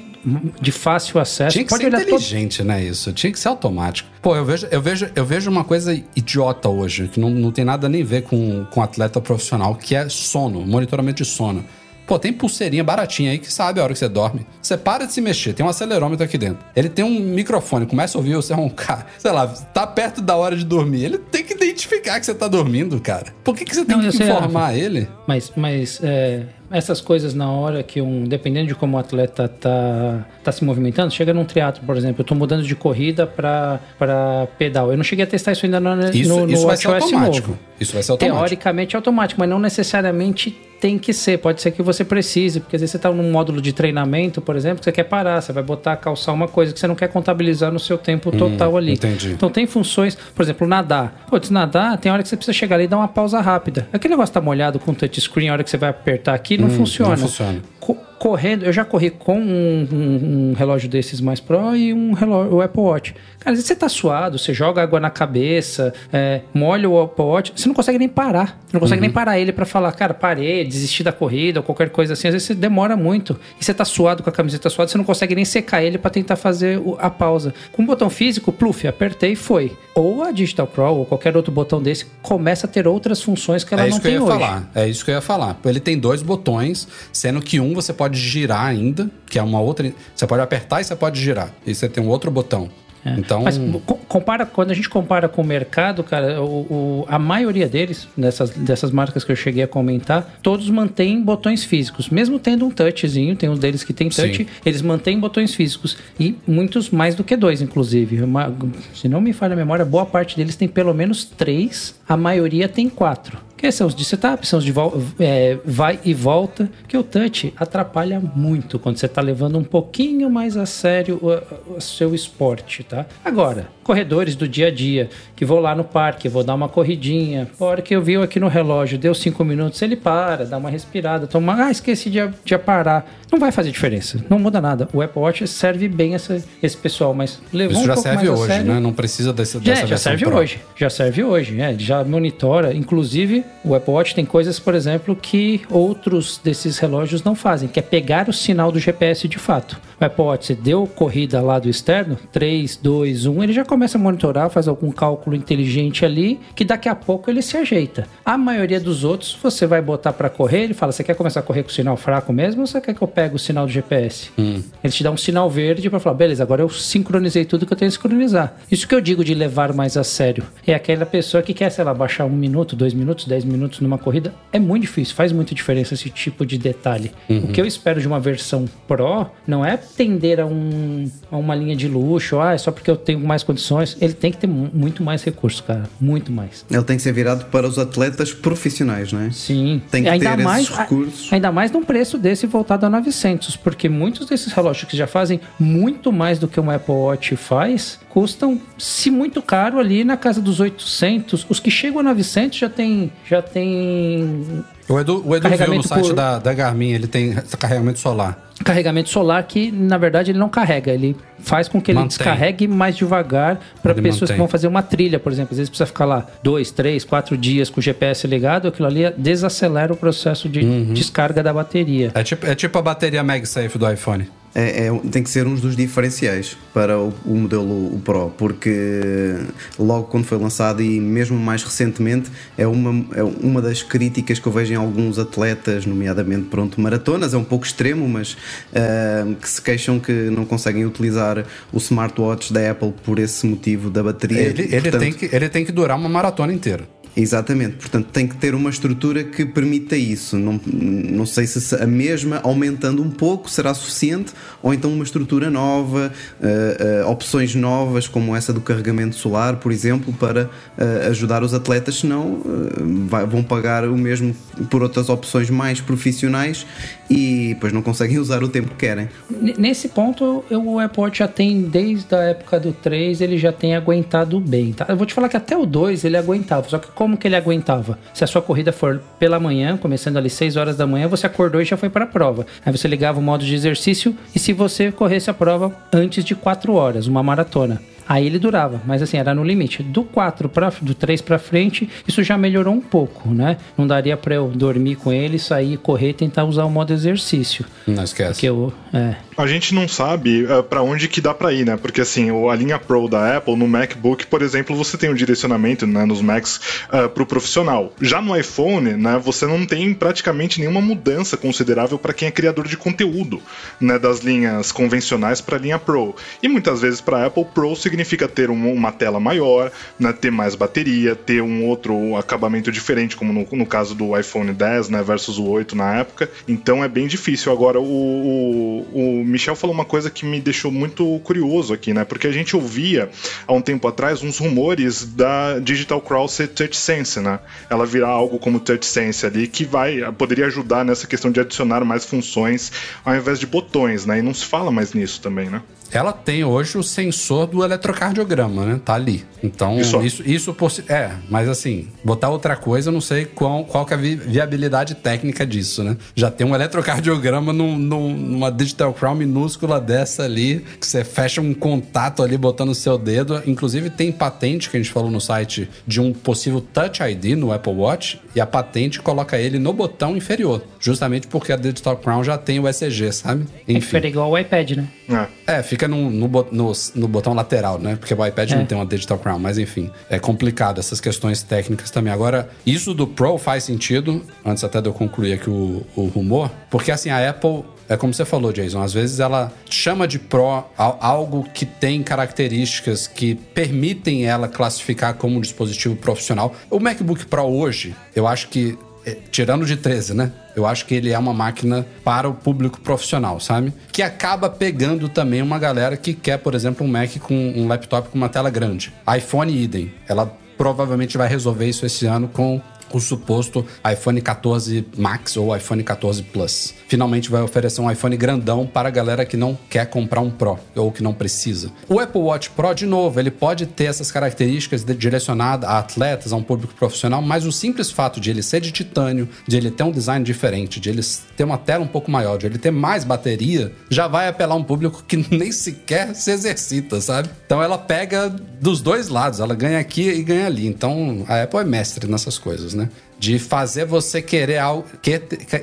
de fácil acesso. Tinha que Pode ser inteligente, todo... né? Isso. Tinha que ser automático. Pô, eu vejo, eu vejo, eu vejo uma coisa idiota hoje, que não, não tem nada nem a ver com, com atleta profissional, que é sono, monitoramento de sono. Pô, tem pulseirinha baratinha aí que sabe a hora que você dorme. Você para de se mexer, tem um acelerômetro aqui dentro. Ele tem um microfone, começa a ouvir você roncar. Sei lá, tá perto da hora de dormir. Ele tem que identificar que você tá dormindo, cara. Por que, que você tem Não, que informar ele? Mas, mas é, essas coisas na hora que um, dependendo de como o atleta tá, tá se movimentando, chega num triatlo, por exemplo, eu tô mudando de corrida para pedal. Eu não cheguei a testar isso ainda no, isso, no, no isso vai ser automático. Novo. Isso vai ser automático. Teoricamente é automático, mas não necessariamente tem que ser. Pode ser que você precise, porque às vezes você está num módulo de treinamento, por exemplo, que você quer parar, você vai botar, calçar uma coisa que você não quer contabilizar no seu tempo hum, total ali. Entendi. Então tem funções, por exemplo, nadar. Pô, nadar, tem hora que você precisa chegar ali e dar uma pausa rápida. Aquele negócio tá molhado com touchscreen, a hora que você vai apertar aqui, não hum, funciona. Não funciona correndo, eu já corri com um, um, um, relógio desses mais Pro e um relógio, o Apple Watch. Cara, às vezes você tá suado, você joga água na cabeça, é, molha o Apple Watch, você não consegue nem parar. Não consegue uhum. nem parar ele para falar, cara, parei, desisti da corrida ou qualquer coisa assim. Às vezes você demora muito. E você tá suado com a camiseta suada, você não consegue nem secar ele para tentar fazer a pausa. Com o botão físico, pluf, apertei e foi. Ou a Digital Pro ou qualquer outro botão desse começa a ter outras funções que ela é não tem hoje. Falar. É isso que eu ia falar. Ele tem dois botões, sendo que um você pode girar ainda, que é uma outra. Você pode apertar e você pode girar. E você tem um outro botão. É. Então, Mas compara, quando a gente compara com o mercado, cara, o, o, a maioria deles, dessas, dessas marcas que eu cheguei a comentar, todos mantêm botões físicos. Mesmo tendo um touchzinho, tem um deles que tem touch, Sim. eles mantêm botões físicos. E muitos mais do que dois, inclusive. Uma, se não me falha a memória, boa parte deles tem pelo menos três, a maioria tem quatro que são os de setup, são os de é, vai e volta, que o touch atrapalha muito quando você está levando um pouquinho mais a sério o, o, seu esporte, tá? Agora, corredores do dia a dia, que vou lá no parque, vou dar uma corridinha, a hora que eu vi aqui no relógio, deu cinco minutos, ele para, dá uma respirada, toma, ah, esqueci de, de parar. Não vai fazer diferença, não muda nada. O Apple Watch serve bem essa, esse pessoal, mas levou Isso um já serve hoje, sério, né? Não precisa dessa já, já serve Pro. hoje, já serve hoje, é, já monitora, inclusive o Apple Watch tem coisas, por exemplo, que outros desses relógios não fazem, que é pegar o sinal do GPS de fato. Watch, você deu corrida lá do externo, 3, 2, 1, ele já começa a monitorar, faz algum cálculo inteligente ali, que daqui a pouco ele se ajeita. A maioria dos outros, você vai botar para correr, ele fala, você quer começar a correr com o sinal fraco mesmo ou você quer que eu pegue o sinal do GPS? Hum. Ele te dá um sinal verde para falar, beleza, agora eu sincronizei tudo que eu tenho que sincronizar. Isso que eu digo de levar mais a sério. É aquela pessoa que quer, sei lá, baixar um minuto, dois minutos, dez minutos numa corrida. É muito difícil, faz muita diferença esse tipo de detalhe. Uhum. O que eu espero de uma versão Pro não é tender a, um, a uma linha de luxo, ah, é só porque eu tenho mais condições. Ele tem que ter muito mais recursos, cara. Muito mais. Ele tem que ser virado para os atletas profissionais, não é? Sim. Tem que ainda ter mais, esses recursos. Ainda mais num preço desse voltado a 900, porque muitos desses relógios que já fazem muito mais do que um Apple Watch faz, custam, se muito caro, ali na casa dos 800. Os que chegam a 900 já tem, já tem o Edu, o Edu viu no site por... da, da Garmin, ele tem carregamento solar. Carregamento solar que, na verdade, ele não carrega. Ele faz com que ele mantém. descarregue mais devagar para pessoas mantém. que vão fazer uma trilha, por exemplo. Às vezes precisa ficar lá dois, três, quatro dias com o GPS ligado. Aquilo ali desacelera o processo de uhum. descarga da bateria. É tipo, é tipo a bateria MagSafe do iPhone. É, é, tem que ser um dos diferenciais para o, o modelo o Pro, porque logo quando foi lançado e mesmo mais recentemente é uma, é uma das críticas que eu vejo em alguns atletas, nomeadamente pronto, maratonas, é um pouco extremo, mas uh, que se queixam que não conseguem utilizar o smartwatch da Apple por esse motivo da bateria. Ele, ele, Portanto, tem, que, ele tem que durar uma maratona inteira. Exatamente, portanto tem que ter uma estrutura que permita isso. Não, não sei se a mesma aumentando um pouco será suficiente, ou então uma estrutura nova, uh, uh, opções novas, como essa do carregamento solar, por exemplo, para uh, ajudar os atletas, senão vai, vão pagar o mesmo por outras opções mais profissionais e depois não conseguem usar o tempo que querem. Nesse ponto, o Apple Watch já tem, desde a época do 3, ele já tem aguentado bem. Tá? Eu vou te falar que até o 2 ele aguentava, só que como que ele aguentava? Se a sua corrida for pela manhã, começando ali 6 horas da manhã, você acordou e já foi para a prova. Aí você ligava o modo de exercício e se você corresse a prova antes de 4 horas, uma maratona. Aí ele durava, mas assim, era no limite. Do 4 para do 3 para frente, isso já melhorou um pouco, né? Não daria para eu dormir com ele, sair, correr, tentar usar o modo exercício. Não esquece. Porque eu, é. A gente não sabe uh, para onde que dá para ir, né? Porque assim, a linha Pro da Apple no MacBook, por exemplo, você tem um direcionamento, né, nos Macs uh, pro profissional. Já no iPhone, né, você não tem praticamente nenhuma mudança considerável para quem é criador de conteúdo, né, das linhas convencionais para a linha Pro. E muitas vezes para Apple Pro significa significa ter um, uma tela maior, né, ter mais bateria, ter um outro acabamento diferente, como no, no, caso do iPhone 10 né, versus o 8 na época. Então é bem difícil. Agora, o, o, o Michel falou uma coisa que me deixou muito curioso aqui, né? Porque a gente ouvia há um tempo atrás uns rumores da Digital Cross ser TouchSense, né? Ela virar algo como TouchSense ali, que vai poderia ajudar nessa questão de adicionar mais funções ao invés de botões, né? E não se fala mais nisso também, né? ela tem hoje o sensor do eletrocardiograma, né? Tá ali. Então, isso, isso, isso. É, mas assim, botar outra coisa, eu não sei qual, qual que é a vi viabilidade técnica disso, né? Já tem um eletrocardiograma num, num, numa Digital Crown minúscula dessa ali, que você fecha um contato ali botando o seu dedo. Inclusive, tem patente que a gente falou no site de um possível Touch ID no Apple Watch, e a patente coloca ele no botão inferior, justamente porque a Digital Crown já tem o ECG, sabe? Enfim. É igual ao iPad, né? É, é fica no, no, no, no, botão lateral, né? Porque o iPad é. não tem uma Digital Crown, mas enfim, é complicado essas questões técnicas também. Agora, isso do Pro faz sentido, antes até de eu concluir aqui o, o rumor, porque assim, a Apple é como você falou, Jason, às vezes ela chama de Pro algo que tem características que permitem ela classificar como um dispositivo profissional. O MacBook Pro hoje, eu acho que é, tirando de 13, né? Eu acho que ele é uma máquina para o público profissional, sabe? Que acaba pegando também uma galera que quer, por exemplo, um Mac com um laptop com uma tela grande. iPhone idem. Ela provavelmente vai resolver isso esse ano com o suposto iPhone 14 Max ou iPhone 14 Plus. Finalmente vai oferecer um iPhone grandão para a galera que não quer comprar um Pro ou que não precisa. O Apple Watch Pro, de novo, ele pode ter essas características direcionadas a atletas, a um público profissional, mas o simples fato de ele ser de titânio, de ele ter um design diferente, de ele ter uma tela um pouco maior, de ele ter mais bateria, já vai apelar um público que nem sequer se exercita, sabe? Então ela pega dos dois lados, ela ganha aqui e ganha ali. Então a Apple é mestre nessas coisas, né? De fazer você querer, algo,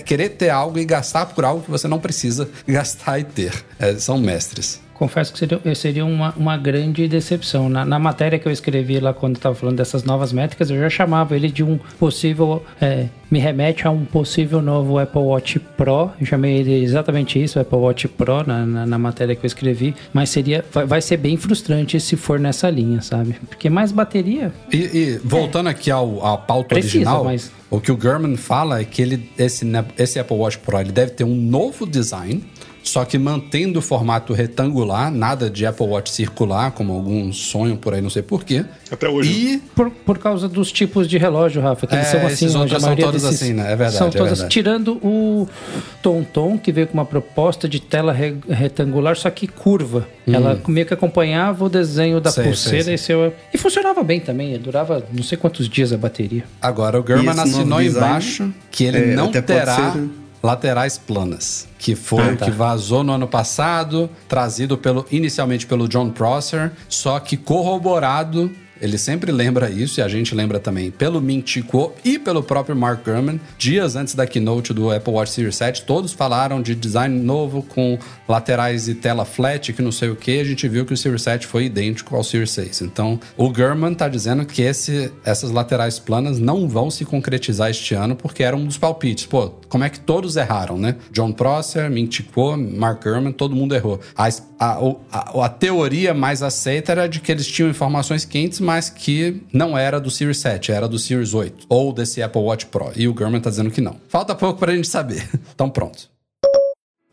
querer ter algo e gastar por algo que você não precisa gastar e ter. É, são mestres confesso que seria, seria uma, uma grande decepção. Na, na, matéria que eu escrevi lá quando estava falando dessas novas métricas, eu já chamava ele de um possível. É, me remete a um possível novo Apple Watch Pro. Eu chamei ele exatamente isso, Apple Watch Pro, na, na, na matéria que eu escrevi. Mas seria, vai, vai, ser bem frustrante se for nessa linha, sabe? Porque mais bateria. E, e voltando é. aqui ao, à pauta Precisa, original. Mas... O que o Gurman fala é que ele, esse, esse Apple Watch Pro ele deve ter um novo design só que mantendo o formato retangular, nada de Apple Watch circular, como alguns sonham por aí, não sei porquê. Até hoje. E por, por causa dos tipos de relógio, Rafa, que eles é, são assim, esses outros são todos desses, assim, né? É verdade. São é todos, verdade. tirando o Tonton, que veio com uma proposta de tela re, retangular, só que curva. Hum. Ela meio que acompanhava o desenho da sei, pulseira sei, sei. E, seu, e funcionava bem também. Durava não sei quantos dias a bateria. Agora, o German assinou embaixo que ele é, não terá laterais planas, que foi ah, tá. que vazou no ano passado, trazido pelo inicialmente pelo John Prosser, só que corroborado ele sempre lembra isso e a gente lembra também pelo Ming Chi Kuo e pelo próprio Mark Gurman. Dias antes da keynote do Apple Watch Series 7, todos falaram de design novo com laterais e tela flat, que não sei o que. A gente viu que o Series 7 foi idêntico ao Series 6. Então, o Gurman tá dizendo que esse, essas laterais planas não vão se concretizar este ano porque era um dos palpites. Pô, como é que todos erraram, né? John Prosser, Ming Chi Kuo, Mark Gurman, todo mundo errou. A, a, a, a teoria mais aceita era de que eles tinham informações quentes, mas que não era do Series 7, era do Series 8 ou desse Apple Watch Pro. E o Gurman tá dizendo que não. Falta pouco pra gente saber. Então pronto.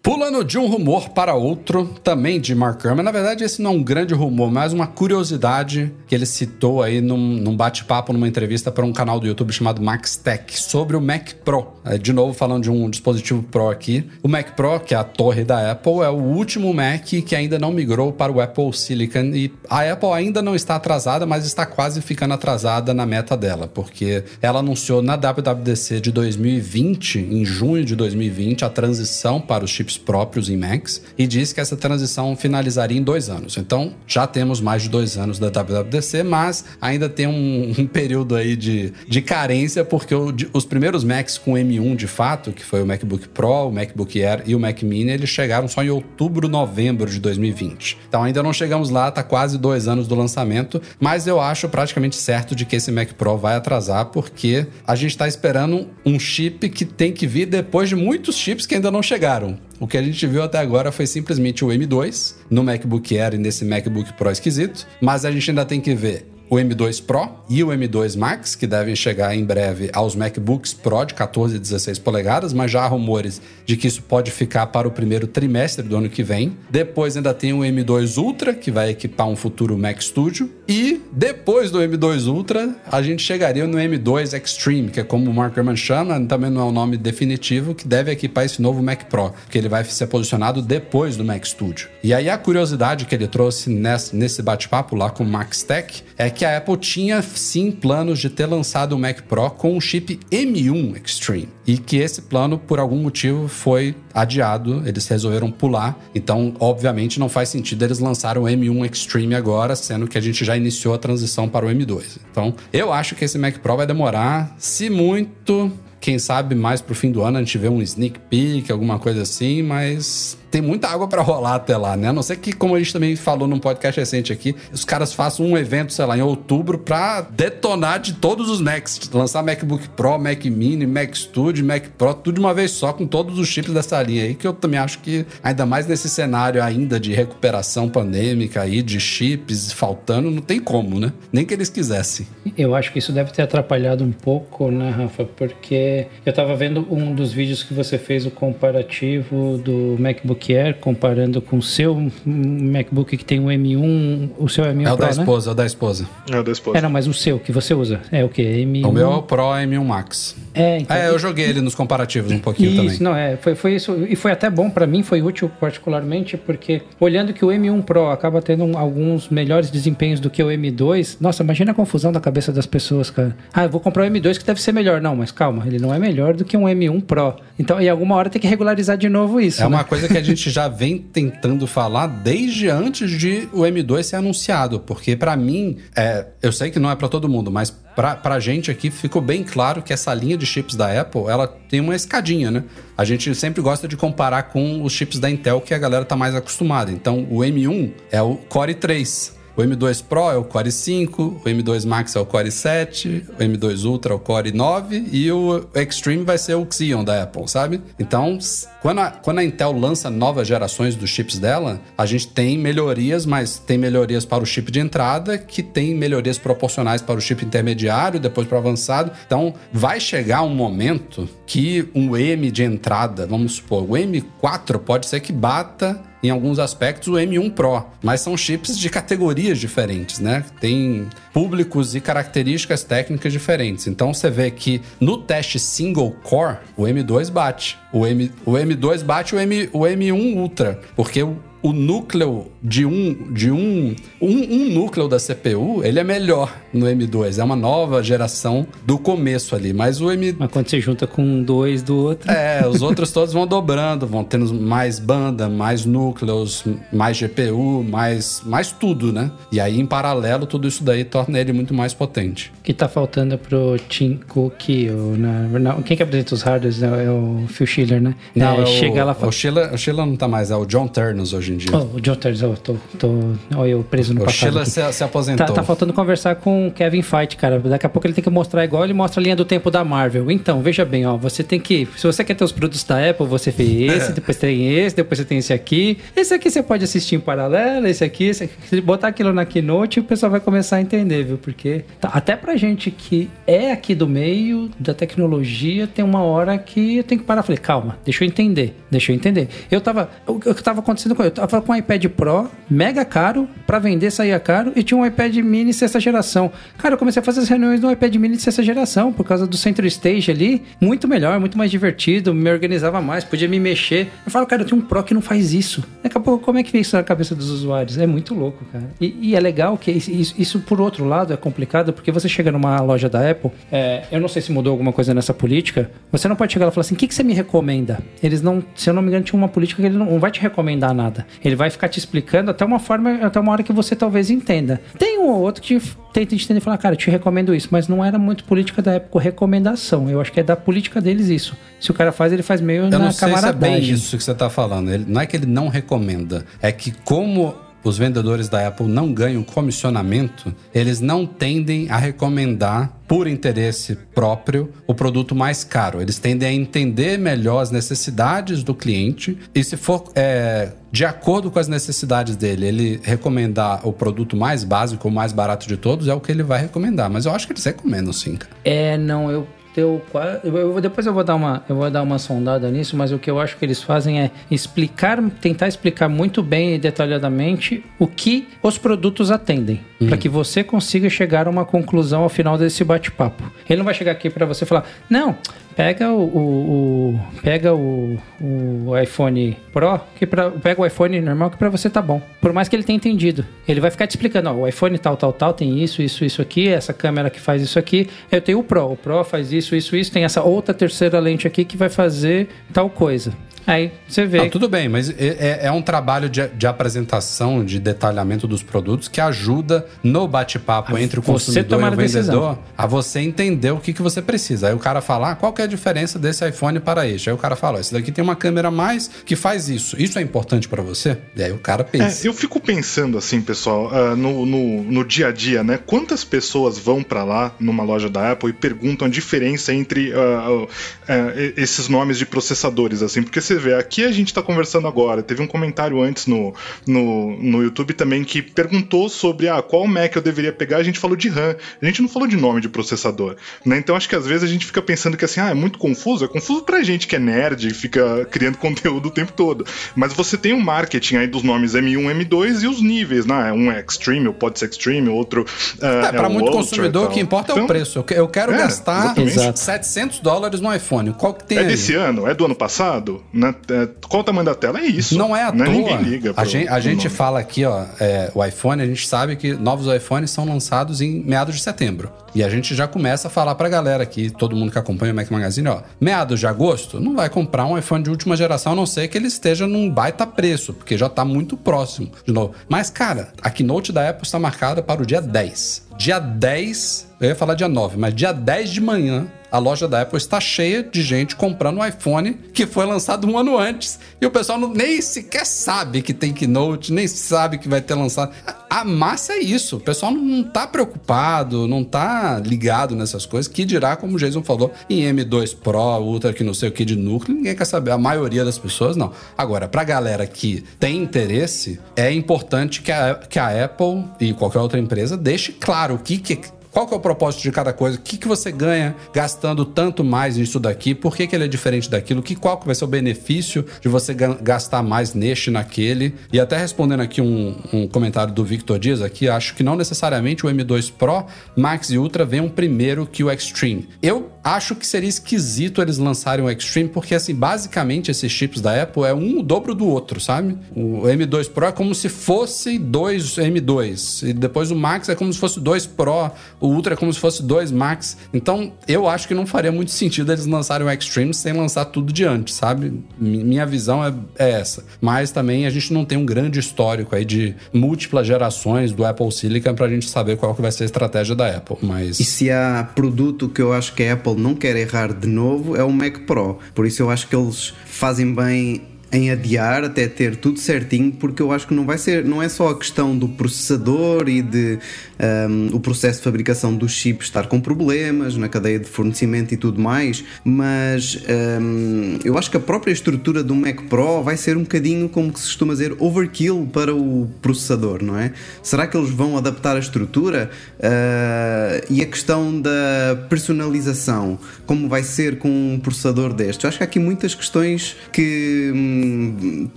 Pulando de um rumor para outro, também de Mark Gurman. Na verdade, esse não é um grande rumor, mas uma curiosidade que ele citou aí num, num bate-papo, numa entrevista para um canal do YouTube chamado Max Tech, sobre o Mac Pro. É, de novo, falando de um dispositivo Pro aqui. O Mac Pro, que é a torre da Apple, é o último Mac que ainda não migrou para o Apple Silicon. E a Apple ainda não está atrasada, mas está quase ficando atrasada na meta dela, porque ela anunciou na WWDC de 2020, em junho de 2020, a transição para os chips próprios em Macs e disse que essa transição finalizaria em dois anos. Então já temos mais de dois anos da WWDC, mas ainda tem um, um período aí de, de carência, porque o, de, os primeiros Macs com M1 de fato, que foi o MacBook Pro, o MacBook Air e o Mac Mini, eles chegaram só em outubro, novembro de 2020. Então ainda não chegamos lá, tá quase dois anos do lançamento, mas eu acho praticamente certo de que esse Mac Pro vai atrasar, porque a gente está esperando um chip que tem que vir depois de muitos chips que ainda não chegaram. O que a gente viu até agora foi simplesmente o M2 no MacBook Air e nesse MacBook Pro esquisito, mas a gente ainda tem que ver o M2 Pro e o M2 Max, que devem chegar em breve aos MacBooks Pro de 14 e 16 polegadas, mas já há rumores de que isso pode ficar para o primeiro trimestre do ano que vem. Depois ainda tem o M2 Ultra, que vai equipar um futuro Mac Studio. E depois do M2 Ultra, a gente chegaria no M2 Extreme, que é como o Mark Gurman chama, também não é o nome definitivo, que deve equipar esse novo Mac Pro, que ele vai ser posicionado depois do Mac Studio. E aí a curiosidade que ele trouxe nesse bate-papo lá com o Max Tech é que a Apple tinha sim planos de ter lançado o Mac Pro com o chip M1 Extreme e que esse plano, por algum motivo, foi adiado, eles resolveram pular. Então, obviamente, não faz sentido eles lançarem o M1 Extreme agora, sendo que a gente já iniciou a transição para o M2. Então, eu acho que esse Mac Pro vai demorar, se muito, quem sabe mais pro fim do ano a gente vê um sneak peek, alguma coisa assim, mas tem muita água para rolar até lá, né? A não ser que, como a gente também falou num podcast recente aqui, os caras façam um evento, sei lá, em outubro pra detonar de todos os Macs. Lançar MacBook Pro, Mac Mini, Mac Studio, Mac Pro, tudo de uma vez só, com todos os chips dessa linha aí, que eu também acho que, ainda mais nesse cenário ainda de recuperação pandêmica aí, de chips faltando, não tem como, né? Nem que eles quisessem. Eu acho que isso deve ter atrapalhado um pouco, né, Rafa? Porque eu tava vendo um dos vídeos que você fez, o comparativo do MacBook MacBook Air comparando com o seu MacBook que tem o M1, o seu M1 é o Pro, da né? esposa, é o da esposa. É o da esposa. É, não, mas o seu que você usa é o que? M1... O meu é o Pro M1 Max. É, então... é, eu joguei ele nos comparativos um pouquinho isso, também. Isso, não, é, foi, foi isso, e foi até bom para mim, foi útil particularmente, porque olhando que o M1 Pro acaba tendo um, alguns melhores desempenhos do que o M2, nossa, imagina a confusão da cabeça das pessoas, cara. Ah, eu vou comprar o M2 que deve ser melhor. Não, mas calma, ele não é melhor do que um M1 Pro. Então, em alguma hora tem que regularizar de novo isso. É né? uma coisa que a gente já vem tentando falar desde antes de o M2 ser anunciado, porque para mim, é, eu sei que não é para todo mundo, mas pra, pra gente aqui ficou bem claro que essa linha de chips da Apple, ela tem uma escadinha, né? A gente sempre gosta de comparar com os chips da Intel que a galera tá mais acostumada. Então, o M1 é o Core 3. O M2 Pro é o Core 5, o M2 Max é o Core 7, o M2 Ultra é o Core 9 e o Extreme vai ser o Xeon da Apple, sabe? Então, quando a, quando a Intel lança novas gerações dos chips dela, a gente tem melhorias, mas tem melhorias para o chip de entrada, que tem melhorias proporcionais para o chip intermediário, depois para o avançado. Então, vai chegar um momento que um M de entrada, vamos supor, o M4 pode ser que bata em alguns aspectos o M1 Pro, mas são chips de categorias diferentes, né? Tem públicos e características técnicas diferentes. Então você vê que no teste single core, o M2 bate. O, M, o M2 bate o, M, o M1 Ultra, porque o, o núcleo de um de um, um um núcleo da CPU, ele é melhor no M2, é uma nova geração do começo ali, mas o M Mas quando você junta com dois do outro. é, os outros todos vão dobrando, vão tendo mais banda, mais núcleos, mais GPU, mais, mais tudo, né? E aí, em paralelo, tudo isso daí torna ele muito mais potente. O que tá faltando pro Tim Cook, ou na, na- quem que apresenta os hardwares é, é o Phil Schiller, né? Não, é, é chega lá o, fala, o, o Sheila não tá mais, é o John Turnus hoje em dia. Oh, o John Terz, eu tô, tô, olha eu preso no o passado. Sheila aqui. se, se aposentou. Tá, tá faltando conversar com o Kevin Feige, cara. Daqui a pouco ele tem que mostrar igual ele mostra a linha do tempo da Marvel. Então, veja bem, ó, você tem que. Se você quer ter os produtos da Apple, você fez esse, depois tem esse, depois você tem esse aqui. Esse aqui você pode assistir em paralelo, esse aqui, esse aqui. Se botar aquilo na keynote, o pessoal vai começar a entender, viu? Porque tá, até pra gente que é aqui do meio da tecnologia, tem uma hora que eu tenho que parar. Falei, calma, deixa eu entender, deixa eu entender. Eu tava. O que tava acontecendo com eu? Tava com um iPad Pro, mega caro, pra vender saía caro, e tinha um iPad mini sexta geração. Cara, eu comecei a fazer as reuniões no iPad mini de sexta geração, por causa do Center Stage ali. Muito melhor, muito mais divertido, me organizava mais, podia me mexer. Eu falo, cara, eu tenho um Pro que não faz isso. Daqui a pouco, como é que vem isso na cabeça dos usuários? É muito louco, cara. E, e é legal que isso, isso- isso, por outro lado, é complicado, porque você chega numa loja da Apple, é, eu não sei se mudou alguma coisa nessa política, você não pode chegar lá e falar assim, o que, que você me recomenda? Eles não, se eu não me engano, tinha uma política que ele não, não vai te recomendar nada. Ele vai ficar te explicando até uma forma, até uma hora que você talvez entenda. Tem um ou outro que tenta entender e falar, cara, eu te recomendo isso, mas não era muito política da época, recomendação. Eu acho que é da política deles isso. Se o cara faz, ele faz meio Eu na não sei se é camaradagem. bem isso que você tá falando. Ele, não é que ele não recomenda, é que como os vendedores da Apple não ganham comissionamento, eles não tendem a recomendar por interesse próprio o produto mais caro. Eles tendem a entender melhor as necessidades do cliente e se for é, de acordo com as necessidades dele, ele recomendar o produto mais básico, o mais barato de todos, é o que ele vai recomendar. Mas eu acho que eles recomendam sim, cara. É, não, eu eu, qua- eu, eu- depois eu vou dar uma eu vou dar uma sondada nisso, mas o que eu acho que eles fazem é explicar, tentar explicar muito bem e detalhadamente o que os produtos atendem, para que você consiga chegar a uma conclusão ao final desse bate-papo. Ele não vai chegar aqui para você falar: "Não, pega o, o- o- pega o, o iPhone Pro, que pra, pega o iPhone normal que para você tá bom. Por mais que ele tenha entendido, ele vai ficar te explicando, ó, o iPhone tal tal tal tem isso, isso, isso aqui, essa câmera que faz isso aqui. Eu tenho o Pro, o Pro faz isso, isso, isso, tem essa outra terceira lente aqui que vai fazer tal coisa. Aí você vê. Não, tudo bem, mas é, é- é um trabalho de, de apresentação, de detalhamento dos produtos que ajuda no bate-papo A entre o consumidor e o a decisão. vendedor a você entender o que, que você precisa. Aí o cara fala, ah, qual que é a diferença desse iPhone para este? Aí o cara fala, ó, esse daqui tem uma câmera a mais que faz isso. Isso é importante para você? E aí o cara pensa. É, eu fico pensando assim, pessoal, ah, no, no, no dia a dia, né? Quantas pessoas vão pra lá numa loja da Apple e perguntam a diferença entre ah, ah, eh, esses nomes de processadores, assim? Porque você vê, aqui a gente tá conversando agora, teve um comentário antes no, no, no YouTube também que perguntou sobre ah, qual Mac eu deveria pegar, a gente falou de RAM, a gente não falou de nome de processador, né? Então acho que às vezes a gente fica pensando que assim, ah, é muito confuso, é confuso pra gente que é nerd e fica criando conteúdo o tempo todo. Mas você tem um marketing aí dos nomes M1, M2 e os níveis, né? Um é Extreme, ou pode ser Extreme, outro É, para o muito Ultra consumidor, o que importa é o Então, preço. Eu que- Eu quero é, gastar exatamente. Exato. 700 dólares no iPhone. Qual que tem É aí? desse ano? É do ano passado? Né? É, qual o tamanho da tela? É isso. Não é à né? toa. Ninguém liga. a pro- gente, a gente fala aqui, ó, é, o iPhone, a gente sabe que novos iPhones são lançados em meados de setembro. E a gente já começa a falar pra galera aqui, todo mundo que acompanha o Mac Magazine, ó, meados de agosto, não vai comprar um iPhone de última geração, a não ser que ele esteja num baita preço, porque já tá muito próximo de novo. Mas, cara, a keynote da Apple está marcada para o dia 10. Dia 10, eu ia falar dia 9, mas dia 10 de manhã, a loja da Apple está cheia de gente comprando um iPhone que foi lançado um ano antes. E o pessoal nem sequer sabe que tem Keynote, nem sabe que vai ter lançado. A, a massa é isso. O pessoal não, não tá preocupado, não tá ligado nessas coisas. Que dirá, como o Jason falou, em M2 Pro, Ultra, que não sei o que de núcleo, ninguém quer saber. A maioria das pessoas não. Agora, pra galera que tem interesse, é importante que a, que a Apple e qualquer outra empresa deixe claro o que, que qual que é o propósito de cada coisa? O que, que você ganha gastando tanto mais nisso daqui? Por que, que ele é diferente daquilo? Que, qual que vai ser o benefício de você ga- gastar mais neste, naquele? E até respondendo aqui um, um comentário do Victor Dias aqui, acho que não necessariamente o M2 Pro, Max e Ultra venham primeiro que o Extreme. Eu acho que seria esquisito eles lançarem o Extreme, porque assim, basicamente esses chips da Apple é um o dobro do outro, sabe? O M2 Pro é como se fosse dois M2, e depois o Max é como se fosse dois Pro, o Ultra é como se fosse dois Max. Então, eu acho que não faria muito sentido eles lançarem o Extreme sem lançar tudo de antes, sabe? Minha visão é, é essa. Mas também a gente não tem um grande histórico aí de múltiplas gerações do Apple Silicon pra gente saber qual que vai ser a estratégia da Apple, mas... E se há produto que eu acho que a Apple não quer errar de novo, é o Mac Pro. Por isso eu acho que eles fazem bem em adiar até ter tudo certinho, porque eu acho que não vai ser, não é só a questão do processador e de um, o processo de fabricação dos chips estar com problemas na cadeia de fornecimento e tudo mais, mas um, eu acho que a própria estrutura do Mac Pro vai ser um bocadinho como se costuma dizer overkill para o processador, não é? Será que eles vão adaptar a estrutura? Uh, e a questão da personalização, como vai ser com um processador deste? Eu acho que há aqui muitas questões que hum,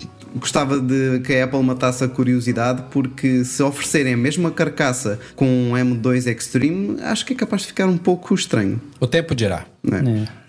gostava de que a Apple matasse a curiosidade, porque se oferecerem a mesma carcaça com um M2 Extreme, acho que é capaz de ficar um pouco estranho. O tempo dirá. Né? É.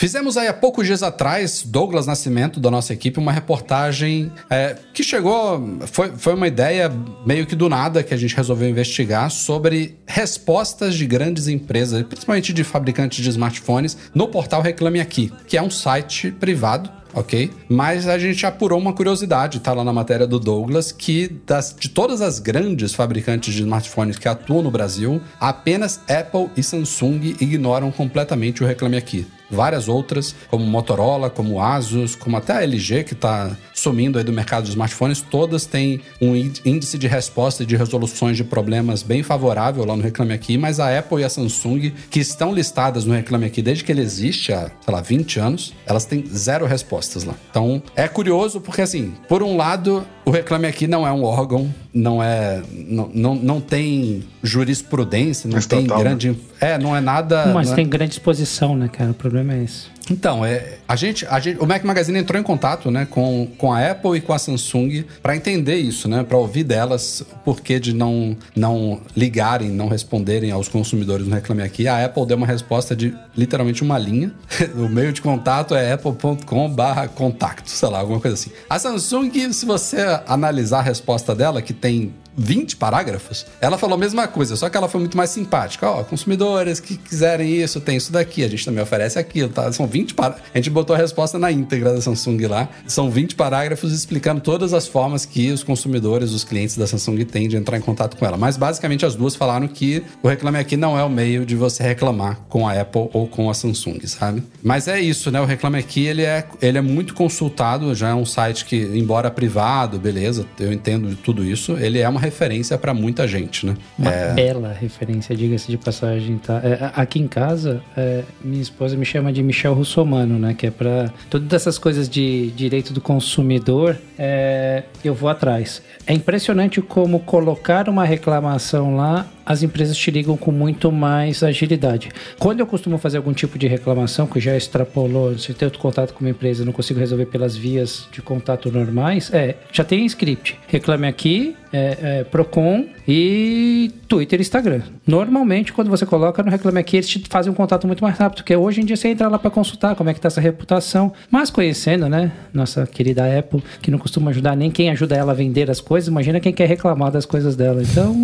Fizemos aí há poucos dias atrás, Douglas Nascimento, da nossa equipe, uma reportagem é, que chegou. Foi, foi uma ideia meio que do nada que a gente resolveu investigar sobre respostas de grandes empresas, principalmente de fabricantes de smartphones, no portal Reclame Aqui, que é um site privado ok? Mas a gente apurou uma curiosidade, tá lá na matéria do Douglas, que das, de todas as grandes fabricantes de smartphones que atuam no Brasil, apenas Apple e Samsung ignoram completamente o Reclame Aqui. Várias outras, como Motorola, como Asus, como até a LG, que está sumindo aí do mercado de smartphones, todas têm um índice de resposta e de resoluções de problemas bem favorável lá no Reclame Aqui, mas a Apple e a Samsung, que estão listadas no Reclame Aqui desde que ele existe há, sei lá, 20 anos, elas têm zero respostas lá. Então, é curioso porque, assim, por um lado, o Reclame Aqui não é um órgão, não é. Não, não, não tem jurisprudência, não tem Estatal, né? grande. É, não é nada. Mas não é- tem grande exposição, né, cara? O problema é esse. Então, é, a gente, a gente, o Mac Magazine entrou em contato, né, com, com a Apple e com a Samsung para entender isso, né, para ouvir delas o porquê de não, não ligarem, não responderem aos consumidores no Reclame Aqui. A Apple deu uma resposta de literalmente uma linha. o meio de contato é apple.com/contato, sei lá, alguma coisa assim. A Samsung, se você analisar a resposta dela, que tem 20 parágrafos, ela falou a mesma coisa, só que ela foi muito mais simpática. Ó, consumidores que quiserem isso, tem isso daqui, a gente também oferece aquilo, tá? São 20 parágrafos. A gente botou a resposta na íntegra da Samsung lá. São 20 parágrafos explicando todas as formas que os consumidores, os clientes da Samsung têm de entrar em contato com ela. Mas basicamente as duas falaram que o Reclame Aqui não é o meio de você reclamar com a Apple ou com a Samsung, sabe? Mas é isso, né? O Reclame Aqui, ele é, ele é muito consultado, já é um site que, embora privado, beleza, eu entendo de tudo isso, ele é uma referência para muita gente, né? Uma É, bela referência, diga-se de passagem, tá? É, aqui em casa, é, minha esposa me chama de Michel Russomano, né? Que é pra todas essas coisas de direito do consumidor, é, eu vou atrás. É impressionante como colocar uma reclamação lá, as empresas te ligam com muito mais agilidade. Quando eu costumo fazer algum tipo de reclamação que já extrapolou, se outro contato com uma empresa, não consigo resolver pelas vias de contato normais, é, já tem script. Reclame aqui, é, é, Procon e Twitter e Instagram. Normalmente, quando você coloca no Reclame Aqui, eles te fazem um contato muito mais rápido, porque hoje em dia você entra lá para consultar como é que tá essa reputação. Mas conhecendo, né, nossa querida Apple, que não costuma ajudar nem quem ajuda ela a vender as coisas, imagina quem quer reclamar das coisas dela. Então,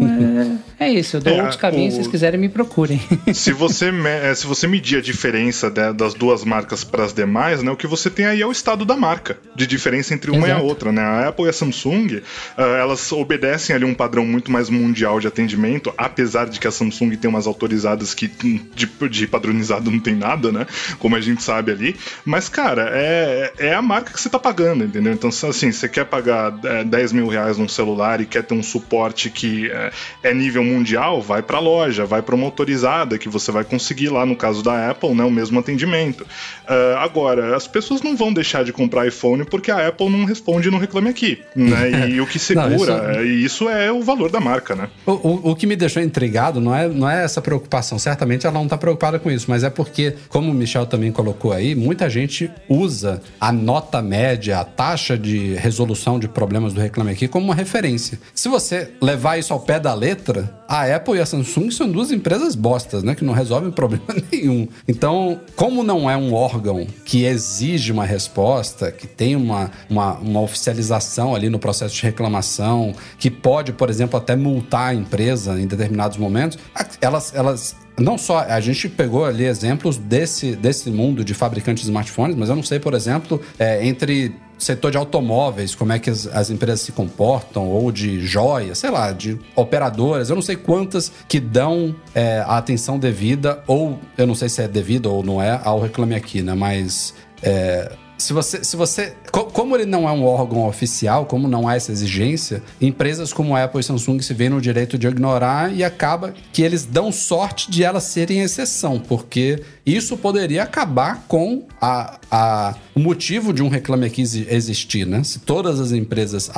é, é isso. Eu dou É, outros caminhos, se o- vocês quiserem, me procurem. se você, me- eh, se você medir a diferença das duas marcas para as demais, né, o que você tem aí é o estado da marca, de diferença entre uma e a Exato. outra. Né? A Apple e a Samsung, ah, elas obedecem ali um padrão muito mais mundial de atendimento, apesar de que a Samsung tem umas autorizadas que de, de padronizado não tem nada, né? Como a gente sabe ali. Mas, cara, é, é a marca que você tá pagando, entendeu? Então, assim, você quer pagar eh, 10 mil reais num celular e quer ter um suporte que eh, é nível mundial, vai pra loja, vai pra uma autorizada que você vai conseguir lá, no caso da Apple, né, o mesmo atendimento. Ah, agora, as pessoas não vão deixar de comprar iPhone porque a Apple não responde no Reclame Aqui, né? E o que segura, Não, isso- e isso é o valor da marca, né? O, o, o que me deixou intrigado não é, não é essa preocupação. Certamente ela não está preocupada com isso, mas é porque, como o Michel também colocou aí, muita gente usa a nota média, a taxa de resolução de problemas do Reclame Aqui como uma referência. Se você levar isso ao pé da letra, a a Apple e a Samsung são duas empresas bostas, né? Que não resolvem problema nenhum. Então, como não é um órgão que exige uma resposta, que tem uma, uma, uma oficialização ali no processo de reclamação, que pode, por exemplo, até multar a empresa em determinados momentos, elas, elas não só a gente pegou ali exemplos desse, desse mundo de fabricantes de smartphones, mas eu não sei, por exemplo, é, entre setor de automóveis, como é que as, as, empresas se comportam, ou de joias, sei lá, de operadoras, eu não sei quantas que dão é, a atenção devida, ou eu não sei se é devida ou não é, ao Reclame Aqui, né? Mas é, se você, se você. Como ele não é um órgão oficial, como não há essa exigência, empresas como Apple e Samsung se veem no direito de ignorar e acaba que eles dão sorte de elas serem exceção, porque isso poderia acabar com a, a, o motivo de um reclame aqui existir, né? Se todas as empresas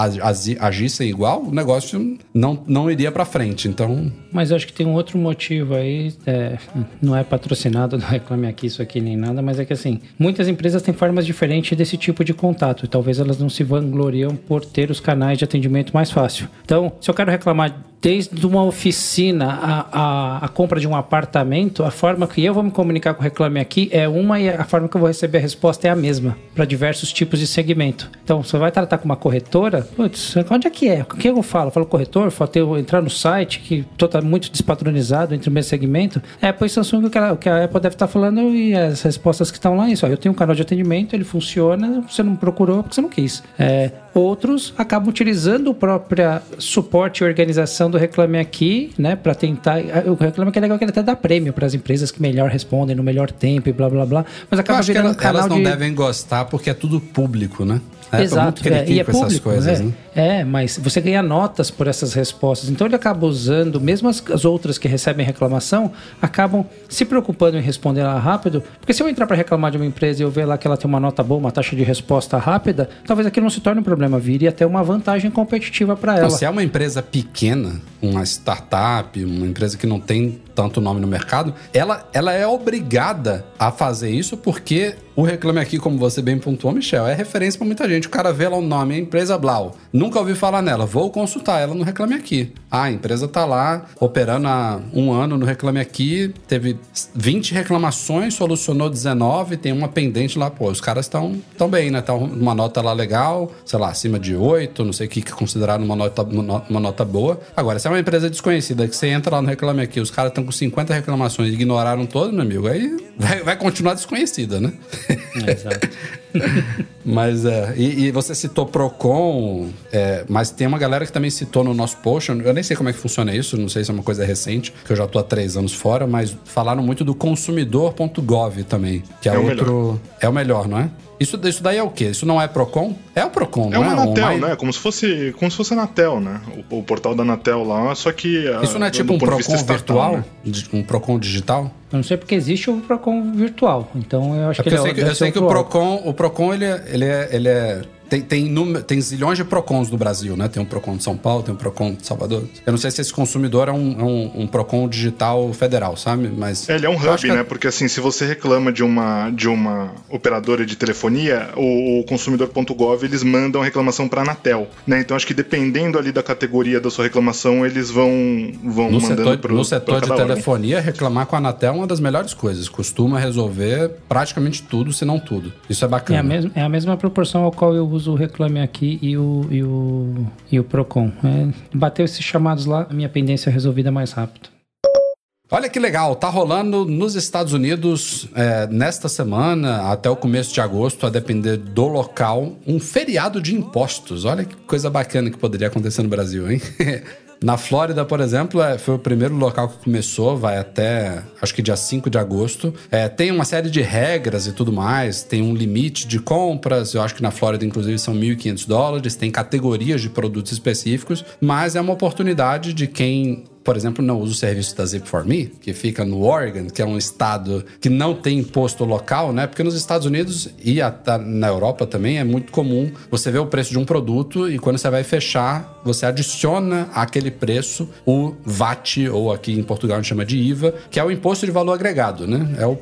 agissem igual, o negócio não, não iria para frente. Então. Mas acho que tem um outro motivo aí, é, não é patrocinado do reclame aqui isso aqui nem nada, mas é que assim, muitas empresas têm formas diferentes desse tipo de contato e talvez elas não se vangloriam por ter os canais de atendimento mais fácil. Então, se eu quero reclamar desde uma oficina a, a, a, compra de um apartamento, a forma que eu vou me comunicar com o Reclame Aqui é uma e a forma que eu vou receber a resposta é a mesma, para diversos tipos de segmento. Então, você vai tratar com uma corretora, putz, onde é que é? O que eu falo? Eu falo corretor, eu entrar no site, que está muito despadronizado entre o meu segmento. É, pois Samsung, o que, o que a Apple deve estar tá falando e as respostas que estão lá, é isso. Ó, eu tenho um canal de atendimento, ele funciona, você não procurou porque você não quis. É, outros acabam utilizando o próprio suporte e organização questão do Reclame Aqui, né, para tentar. O Reclame Aqui é legal que ele até dá prêmio para as empresas que melhor respondem no melhor tempo e blá blá blá. Mas acaba virando ela, um canal Elas não de... devem gostar porque é tudo público, né? É, Exato, é, e é público, coisas, é, né? é, mas você ganha notas por essas respostas. Então ele acaba usando, mesmo as, as, outras que recebem reclamação, acabam se preocupando em responder lá rápido. Porque se eu entrar para reclamar de uma empresa e eu ver lá que ela tem uma nota boa, uma taxa de resposta rápida, talvez aquilo não se torne um problema, vire até uma vantagem competitiva para ela. se é uma empresa pequena, uma startup, uma empresa que não tem tanto nome no mercado, ela, ela é obrigada a fazer isso porque o Reclame Aqui, como você bem pontuou, Michel, é referência para muita gente. O cara vê lá o nome, a empresa Blau. Nunca ouvi falar nela. Vou consultar ela no Reclame Aqui. Ah, a empresa tá lá operando há um ano no Reclame Aqui, teve 20 reclamações, solucionou 19, tem uma pendente lá. Pô, os caras estão tão bem, né? Estão uma nota lá legal, sei lá, acima de 8, não sei o que, que considerar uma nota, uma nota boa. Agora, se é uma empresa desconhecida que você entra lá no Reclame Aqui, os caras estão com 50 reclamações ignoraram todas, meu amigo, aí vai, vai continuar desconhecida, né? exato. mas é, e, e, você citou Procon, é, mas tem uma galera que também citou no nosso post. Eu nem sei como é que funciona isso, não sei se é uma coisa recente, que eu já tô há três anos fora, mas falaram muito do consumidor.gov também, que é, é outro. Melhor. É o melhor, não é? Isso, isso daí é o quê? Isso não é Procon? É o Procon, é não é? É uma Anatel, né? Como se fosse, como se fosse a Anatel, né? O, o portal da Anatel lá, só que... Isso não é tipo um Procon virtual? Né? Um Procon digital? Eu não sei porque existe o Procon virtual, então eu acho é que ele eu sei que, eu sei que o Procon, o Procon ele, é, ele é, ele é tem, tem, tem zilhões de PROCONs no Brasil, né? Tem um PROCON de São Paulo, tem um PROCON de Salvador. Eu não sei se esse consumidor é um, é um, um PROCON digital federal, sabe? Mas. É, ele é um hub, né? Porque assim, se você reclama de uma, de uma operadora de telefonia, o, o consumidor.gov eles mandam a reclamação para a Anatel, né? Então acho que dependendo ali da categoria da sua reclamação, eles vão, vão no mandando setor, pro, No setor de telefonia, reclamar com a Anatel é uma das melhores coisas. Costuma resolver praticamente tudo, se não tudo. Isso é bacana. É a, mesma, é a mesma proporção ao qual eu uso uso o Reclame Aqui e o, e o, e o Procon. É, bateu esses chamados lá, a minha pendência é resolvida mais rápido. Olha que legal, tá rolando nos Estados Unidos é, nesta semana até o começo de agosto, a depender do local, um feriado de impostos. Olha que coisa bacana que poderia acontecer no Brasil, hein? Na Flórida, por exemplo, é, foi o primeiro local que começou, vai até acho que dia 5 de agosto. É, tem uma série de regras e tudo mais, tem um limite de compras, eu acho que na Flórida, inclusive, são 1.500 dólares, tem categorias de produtos específicos, mas é uma oportunidade de quem por exemplo, não usa o serviço da Zip4Me, que fica no Oregon, que é um estado que não tem imposto local, né? Porque nos Estados Unidos e na Europa também é muito comum você ver o preço de um produto e quando você vai fechar, você adiciona naquele preço o VAT, ou aqui em Portugal a gente chama de IVA, que é o imposto de valor agregado, né? É o,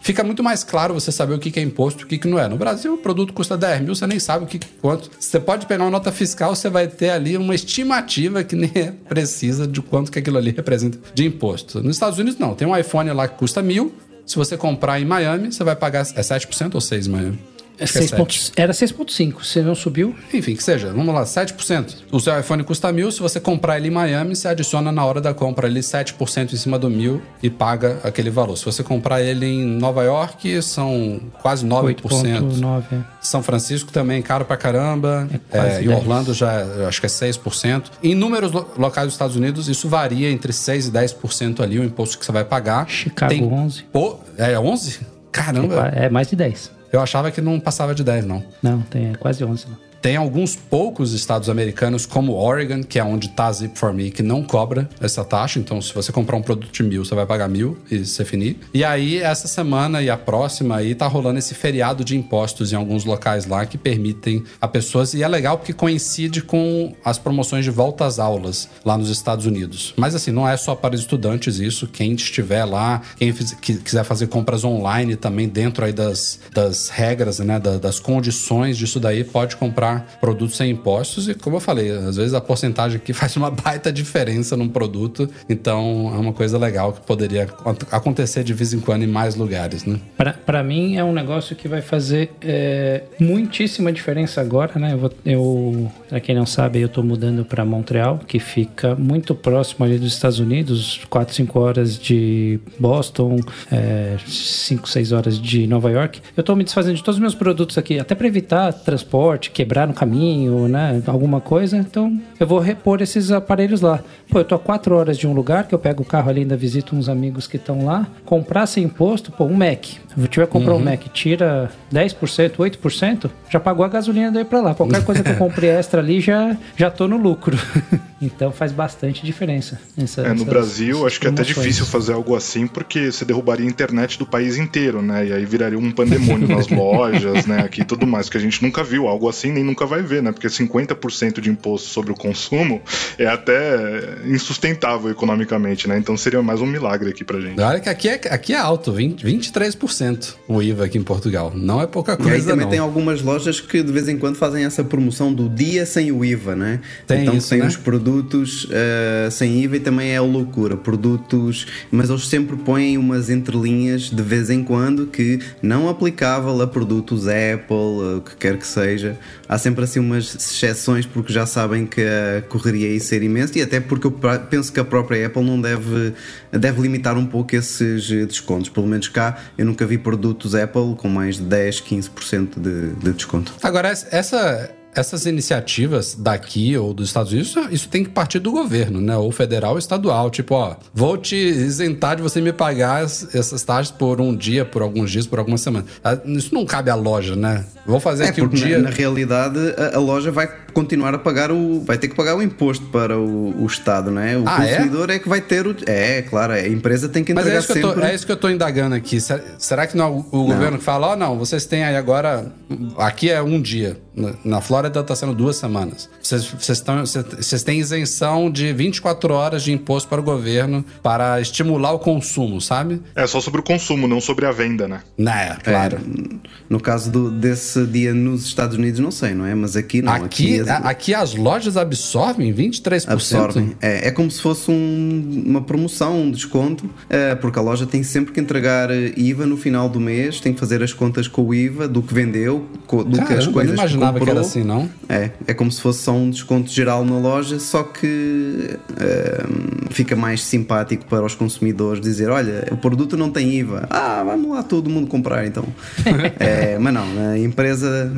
fica muito mais claro você saber o que é imposto e o que não é. No Brasil, o produto custa 10 mil, você nem sabe o que quanto. Você pode pegar uma nota fiscal, você vai ter ali uma estimativa que nem é precisa de quanto que aquilo ali representa de imposto. Nos Estados Unidos, não. Tem um iPhone lá que custa mil. Se você comprar em Miami, você vai pagar. É 7% ou 6% em Miami? É 6 pontos, era 6,5. Se não subiu. Enfim, que seja. Vamos lá, 7%. O seu iPhone custa mil. Se você comprar ele em Miami, você adiciona na hora da compra ali 7% em cima do mil e paga aquele valor. Se você comprar ele em Nova York, são quase 9%. 8,9%. É. São Francisco também, caro pra caramba. É é, em Orlando já acho que é 6%. Em números locais dos Estados Unidos, isso varia entre 6% e 10% ali, o imposto que você vai pagar. Chicago, Tem, 11%. Pô, é 11%? Caramba. É mais de 10%. Eu achava que não passava de 10, não. Não, tem é quase 11. Não. Tem alguns poucos estados americanos, como Oregon, que é onde está a Zip for Me, que não cobra essa taxa. Então, se você comprar um produto de mil, você vai pagar mil e se finir. E aí, essa semana e a próxima aí, tá rolando esse feriado de impostos em alguns locais lá que permitem a pessoas. E é legal porque coincide com as promoções de volta às aulas lá nos Estados Unidos. Mas assim, não é só para estudantes isso. Quem estiver lá, quem quiser fazer compras online também dentro aí das, das regras, né, das condições disso daí, pode comprar produtos sem impostos e, como eu falei, às vezes a porcentagem aqui faz uma baita diferença num produto, então é uma coisa legal que poderia acontecer de vez em quando em mais lugares, né? Para mim é um negócio que vai fazer é, muitíssima diferença agora, né? Eu, eu para quem não sabe, eu estou mudando para Montreal, que fica muito próximo ali dos Estados Unidos, 4, 5 horas de Boston, é, 5, 6 horas de Nova York. Eu estou me desfazendo de todos os meus produtos aqui, até para evitar transporte, quebrar no caminho, né? Alguma coisa. Então eu vou repor esses aparelhos lá. Pô, eu tô a quatro horas de um lugar que eu pego o carro ali, ainda visito uns amigos que estão lá. Comprar sem imposto, pô, um Mac. Se tiver que comprar uhum. um Mac, tira 10%, 8%, já pagou a gasolina daí pra lá. Qualquer coisa que eu compre extra ali, já, já tô no lucro. então faz bastante diferença. Essa, é, no Brasil, acho que é até difícil fazer algo assim, porque você derrubaria a internet do país inteiro, né? E aí viraria um pandemônio nas lojas, né? Aqui e tudo mais, que a gente nunca viu algo assim, nem nunca vai ver, né? Porque 50% de imposto sobre o consumo é até insustentável economicamente, né? Então seria mais um milagre aqui pra gente. Olha que aqui é, aqui é alto, 20, 23% o IVA aqui em Portugal. Não é pouca coisa, E aí também não. tem algumas lojas que de vez em quando fazem essa promoção do dia sem o IVA, né? Tem então isso, tem né? os produtos uh, sem IVA e também é loucura. Produtos, mas eles sempre põem umas entrelinhas de vez em quando que não aplicável a produtos Apple, o que quer que seja. Há sempre assim umas exceções porque já sabem que a correria ia ser imensa e até porque eu penso que a própria Apple não deve, deve limitar um pouco esses descontos. Pelo menos cá eu nunca vi produtos Apple com mais de 10, 15% de, de desconto. Agora, essa essas iniciativas daqui ou dos Estados Unidos, isso tem que partir do governo, né? Ou federal ou estadual. Tipo, ó, vou te isentar de você me pagar essas taxas por um dia, por alguns dias, por algumas semanas. Ah, isso não cabe à loja, né? Vou fazer é, aqui um dia. Na, na realidade, a, a, loja vai continuar a pagar o. vai ter que pagar o imposto para o, o Estado, né? O ah, é? consumidor é? é? que vai ter o. É, claro, a empresa tem que entregar Mas é isso sempre. Que tô, é isso que eu estou indagando aqui. Será que não, o não. governo fala, ó, oh, não, vocês têm aí agora. Aqui é um dia. Na Flórida está sendo duas semanas. Vocês, têm isenção de 24 horas de imposto para o governo para estimular o consumo, sabe? É só sobre o consumo, não sobre a venda, né? Né, claro. É, no caso do, desse dia nos Estados Unidos, não sei, não é? Mas aqui não. Aqui, aqui, as, aqui as lojas absorvem 23%. Absorvem. É, é como se fosse um, uma promoção, um desconto, é, porque a loja tem sempre que entregar IVA no final do mês, tem que fazer as contas com o IVA do que vendeu, do Caramba, que as coisas que imaginava que era assim, não? É, é como se fosse só um desconto geral na loja, só que uh, fica mais simpático para os consumidores dizer: olha, o produto não tem IVA, ah, vamos lá todo mundo comprar então. é, mas não, a empresa,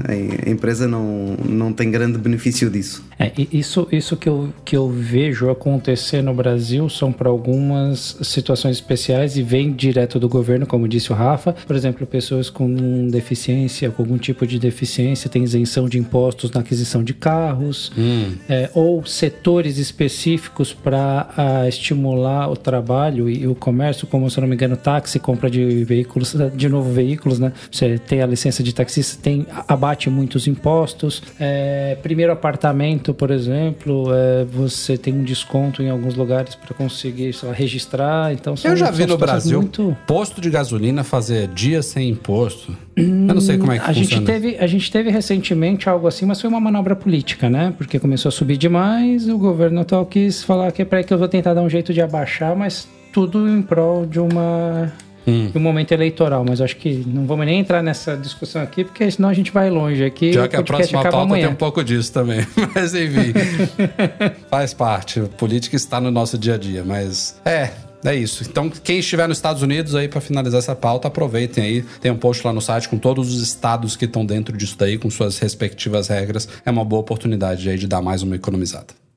a empresa não, não tem grande benefício disso. É, isso isso que, eu, que eu vejo acontecer no Brasil são para algumas situações especiais e vem direto do governo, como disse o Rafa. Por exemplo, pessoas com deficiência, com algum tipo de deficiência, tem isenção de impostos impostos na aquisição de carros, hum. é, ou setores específicos para estimular o trabalho e, e, o comércio, como se eu não me engano, táxi, compra de veículos, de novo veículos, né? Você tem a licença de taxista, tem abate muitos impostos. É, primeiro apartamento, por exemplo, é, você tem um desconto em alguns lugares para conseguir lá, registrar. Então, eu já vi no Brasil muito... posto de gasolina fazer dia sem imposto. Eu não sei como é que a funciona. Gente teve, a gente teve recentemente algo assim, mas foi uma manobra política, né? Porque começou a subir demais, o governo atual quis falar que é para que eu vou tentar dar um jeito de abaixar, mas tudo em prol de uma hum. um momento eleitoral, mas acho que não vamos nem entrar nessa discussão aqui, porque senão a gente vai longe aqui. Já que a próxima pauta amanhã. tem um pouco disso também. Mas enfim, faz parte. Política está no nosso dia a dia, mas é, é isso. Então, quem estiver nos Estados Unidos aí para finalizar essa pauta, aproveitem aí. Tem um post lá no site com todos os estados que estão dentro disso daí, com suas respectivas regras. É uma boa oportunidade aí de dar mais uma economizada.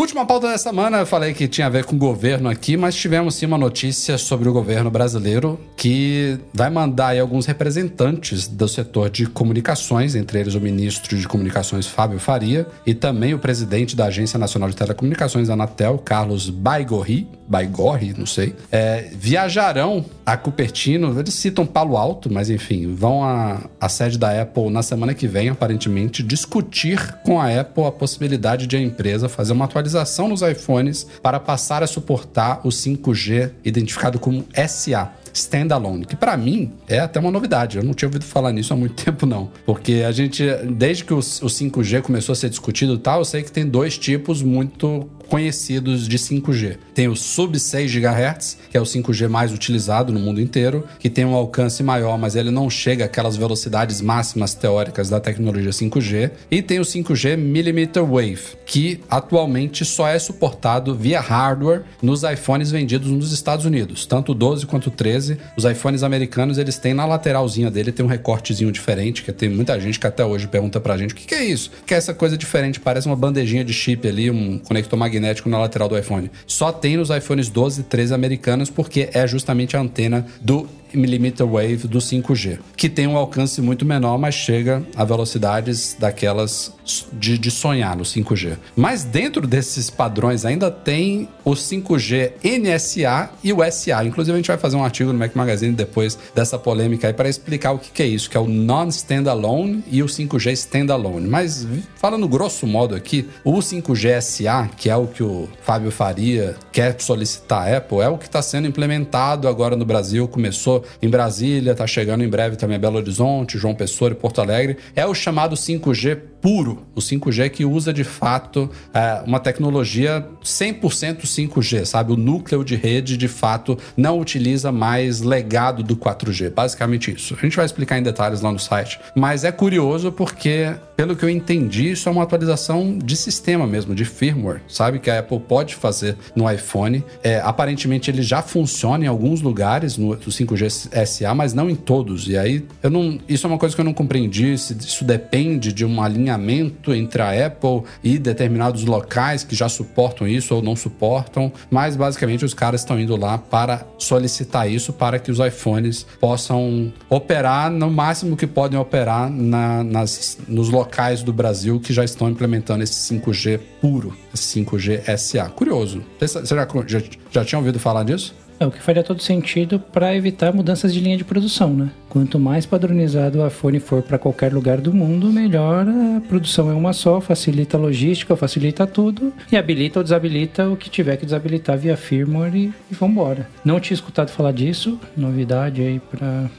Última pauta da semana, eu falei que tinha a ver com o governo aqui, mas tivemos sim uma notícia sobre o governo brasileiro que vai mandar aí alguns representantes do setor de comunicações, entre eles o ministro de Comunicações Fábio Faria e também o presidente da Agência Nacional de Telecomunicações, Anatel, Carlos Baigorri, Baigorri, não sei, é, viajarão a Cupertino. Eles citam Palo Alto, mas enfim, vão à, à sede da Apple na semana que vem, aparentemente, discutir com a Apple a possibilidade de a empresa fazer uma atualização nos iPhones para passar a suportar o 5G identificado como SA standalone, que para mim é até uma novidade. Eu não tinha ouvido falar nisso há muito tempo, não. Porque a gente, desde que o 5G começou a ser discutido e tal, eu sei que tem dois tipos muito conhecidos de 5G. Tem o sub 6 GHz, que é o 5G mais utilizado no mundo inteiro, que tem um alcance maior, mas ele não chega àquelas velocidades máximas teóricas da tecnologia 5G. E tem o 5G millimeter wave, que atualmente só é suportado via hardware nos iPhones vendidos nos Estados Unidos, tanto o 12 quanto o 13. Os iPhones americanos, eles têm na lateralzinha dele tem um recortezinho diferente, que tem muita gente que até hoje pergunta pra gente: "O que, que é isso?" Que é essa coisa diferente, parece uma bandejinha de chip ali, um conector magnético magnético na lateral do iPhone. Só tem nos iPhones 12 e 13 americanos porque é justamente a antena do millimeter wave do 5G, que tem um alcance muito menor, mas chega a velocidades daquelas de, de, sonhar no 5G. Mas dentro desses padrões ainda tem o 5G NSA e o SA. Inclusive a gente vai fazer um artigo no Mac Magazine depois dessa polêmica aí para explicar o que, que é isso, que é o non-standalone e o 5G standalone. Mas falando grosso modo aqui, o 5G SA, que é o que o Fábio Faria quer solicitar à Apple, é o que está sendo implementado agora no Brasil, começou em Brasília, está chegando em breve também Belo Horizonte, João Pessoa e Porto Alegre. É o chamado 5G puro, o 5G que usa de fato é, uma tecnologia 100% 5G, sabe? O núcleo de rede de fato não utiliza mais legado do 4G, basicamente isso. A gente vai explicar em detalhes lá no site, mas é curioso porque, pelo que eu entendi, isso é uma atualização de sistema mesmo, de firmware, sabe? Que a Apple pode fazer no iPhone. É, aparentemente ele já funciona em alguns lugares no, no 5G SA, mas não em todos. E aí, eu não, isso é uma coisa que eu não compreendi, se isso depende de linha alinhamento entre a Apple e determinados locais que já suportam isso ou não suportam, mas basicamente os caras estão indo lá para solicitar isso para que os iPhones possam operar no máximo que podem operar na, nas, nos locais do Brasil que já estão implementando esse 5G puro, esse 5G SA. Curioso. Você já, já, já tinha ouvido falar disso? É o que faria todo sentido para evitar mudanças de linha de produção, né? Quanto mais padronizado o iPhone for para qualquer lugar do mundo, melhor a produção é uma só, facilita a logística, facilita tudo e habilita ou desabilita o que tiver que desabilitar via firmware e, e vambora. Não tinha escutado falar disso, novidade aí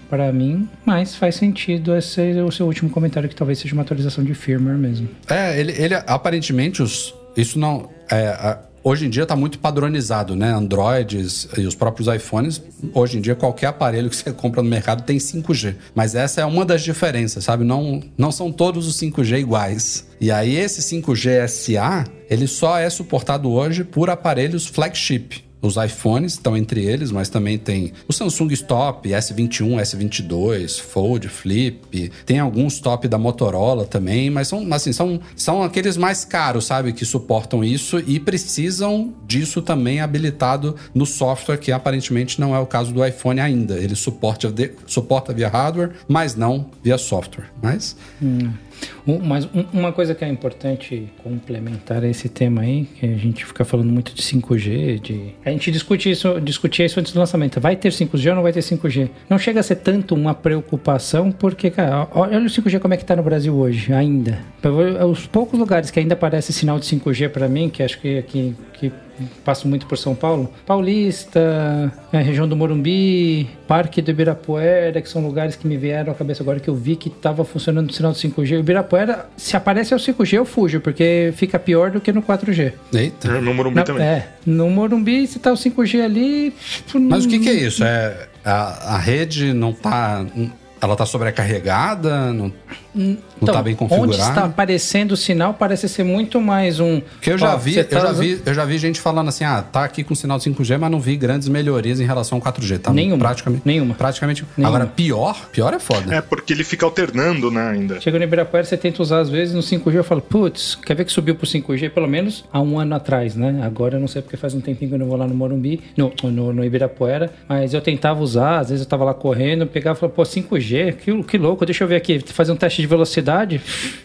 para mim, mas faz sentido esse é o seu último comentário que talvez seja uma atualização de firmware mesmo. É, ele, ele aparentemente os, isso não é, a, hoje em dia está muito padronizado, né? Androids e os próprios iPhones. Hoje em dia, qualquer aparelho que você compra no mercado tem 5G. Mas essa é uma das diferenças, sabe? Não, não são todos os 5G iguais. E aí, esse 5G SA, ele só é suportado hoje por aparelhos flagship. Os iPhones estão entre eles, mas também tem o Samsung Stop, S21, S22, Fold, Flip. Tem alguns top da Motorola também, mas são, assim, são, são aqueles mais caros, sabe? Que suportam isso e precisam disso também habilitado no software, que aparentemente não é o caso do iPhone ainda. Ele suporta, suporta via hardware, mas não via software. Mas. Hum. Um, mas um, uma coisa que é importante complementar esse tema aí, que a gente fica falando muito de 5G, de... A gente discute isso, discutia isso antes do lançamento. Vai ter 5G ou não vai ter 5G? Não chega a ser tanto uma preocupação, porque, cara, olha o 5G como é que tá no Brasil hoje, ainda. Os poucos lugares que ainda aparece sinal de 5G para mim, que acho que aqui que passo muito por São Paulo, Paulista, é, região do Morumbi, Parque do Ibirapuera, que são lugares que me vieram à cabeça agora que eu vi que estava funcionando o sinal do 5G. O Ibirapuera, se aparece o 5G, eu fujo, porque fica pior do que no 4G. Eita. É, No Morumbi Na- também. É, no Morumbi, se tá o 5G ali... Mas o que, que é isso? É, a, a rede não tá. Ela tá sobrecarregada? Não, não tá bem configurada? Onde está aparecendo o sinal parece ser muito mais um... Porque eu já, Ó, vi, eu, tá já usando- vi, eu já vi gente falando assim, ah, tá aqui com sinal de 5G, mas não vi grandes melhorias em relação ao 4G. Tá Nenhuma. Praticamente. Nenhuma. Praticamente. Nenhuma. Agora, pior, pior é foda. É, porque ele fica alternando, né, ainda. Chega no Ibirapuera, você tenta usar às vezes no 5G, eu falo, putz, quer ver que subiu pro 5G pelo menos há um ano atrás, né? Agora eu não sei porque faz um tempinho que eu não vou lá no Morumbi, no, no, no Ibirapuera, mas eu tentava usar, às vezes eu tava lá correndo, pegava e falava, pô, 5G, que, que louco, deixa eu ver aqui, fazer um teste de velocidade,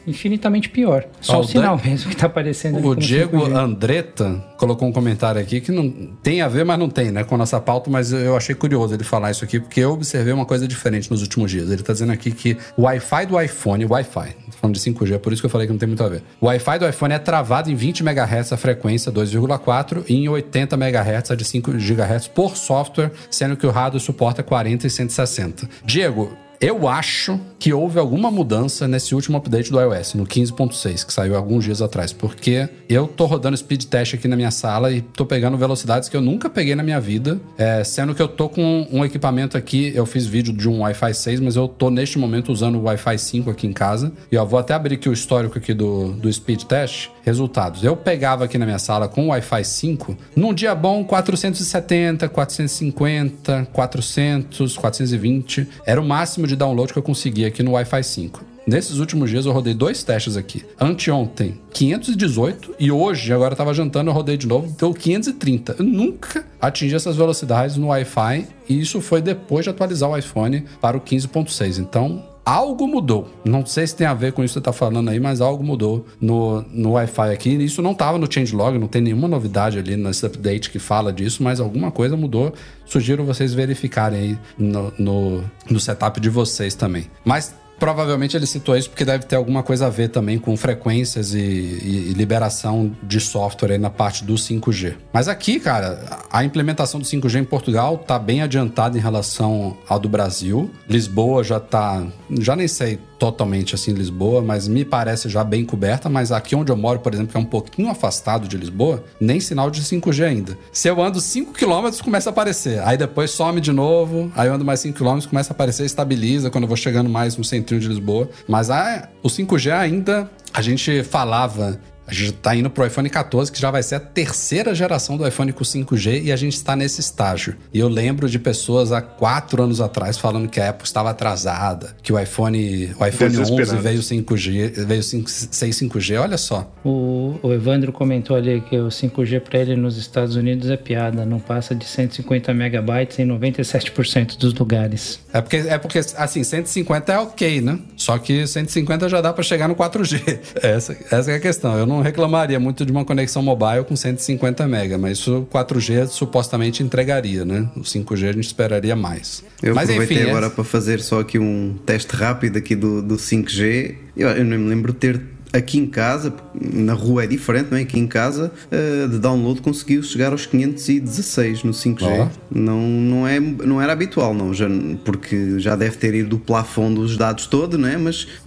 infinitamente pior. Só o sinal Dan- mesmo que tá aparecendo O Diego 5G. Andretta colocou um comentário aqui que não tem a ver, mas não tem, né, com a nossa pauta, mas eu achei curioso ele falar isso aqui, porque eu observei uma coisa diferente nos últimos dias. Ele tá dizendo aqui que o Wi-Fi do iPhone, Wi-Fi, tô falando de 5G, é por isso que eu falei que não tem muito a ver. O Wi-Fi do iPhone é travado em 20 MHz a frequência 2,4 e em 80 MHz a de 5 GHz por software, sendo que o hardware suporta 40 e 160. Diego, eu acho que houve alguma mudança nesse último update do iOS, no 15.6, que saiu alguns dias atrás, porque eu tô rodando speed test aqui na minha sala e tô pegando velocidades que eu nunca peguei na minha vida, é, sendo que eu tô com um equipamento aqui, eu fiz vídeo de um Wi-Fi 6, mas eu tô neste momento usando o Wi-Fi 5 aqui em casa, e ó, vou até abrir aqui o histórico aqui do, do speed test, resultados. Eu pegava aqui na minha sala com o Wi-Fi 5, num dia bom 470, 450, 400, 420, era o máximo de download que eu conseguia aqui no Wi-Fi 5. Nesses últimos dias eu rodei dois testes aqui. Anteontem, 518 e hoje, agora eu tava jantando, eu rodei de novo, deu 530. Eu nunca atingi essas velocidades no Wi-Fi e isso foi depois de atualizar o iPhone para o 15.6. Então, algo mudou. Não sei se tem a ver com isso que você tá falando aí, mas algo mudou no, no Wi-Fi aqui. Isso não tava no changelog, não tem nenhuma novidade ali nesse update que fala disso, mas alguma coisa mudou. Sugiro vocês verificarem aí no, no, no setup de vocês também. Mas Provavelmente ele citou isso porque deve ter alguma coisa a ver também com frequências e, e- e liberação de software aí na parte do 5G. Mas aqui, cara, a implementação do 5G em Portugal tá bem adiantada em relação ao do Brasil. Lisboa já tá, já nem sei totalmente assim Lisboa, mas me parece já bem coberta, mas aqui onde eu moro, por exemplo, que é um pouquinho afastado de Lisboa, nem sinal de 5G ainda. Se eu ando 5 km, começa a aparecer. Aí depois some de novo, aí eu ando mais 5 km, começa a aparecer, estabiliza quando eu vou chegando mais no centrinho de Lisboa. Mas ah, o 5G ainda, a gente falava a gente tá indo pro iPhone 14, que já vai ser a terceira geração do iPhone com 5G, e a gente está nesse estágio. E eu lembro de pessoas há quatro anos atrás falando que a Apple estava atrasada, que o iPhone, o iPhone 11 Desesperados. veio 5G, veio 5, 6 5G, olha só. O, o Evandro comentou ali que o 5G para ele nos Estados Unidos é piada, não passa de 150 megabytes em 97% dos lugares. É porque, é porque, assim, 150 é ok, né? Só que 150 já dá para chegar no 4G. Essa, essa é a questão. Eu não reclamaria muito de uma conexão mobile com 150 mega, mas isso o 4G supostamente entregaria, né? O 5G a gente esperaria mais. Eu mas aproveitei enfim, agora é- para fazer só aqui um teste rápido aqui do, do 5G. Eu, eu nem me lembro de ter aqui em casa, na rua é diferente, não é? Aqui em casa, eh, de download conseguiu chegar aos 516 no 5G. Ó. Não, não, é, não era habitual, não, já, porque já deve ter ido do plafond dos dados todo, não é? Mas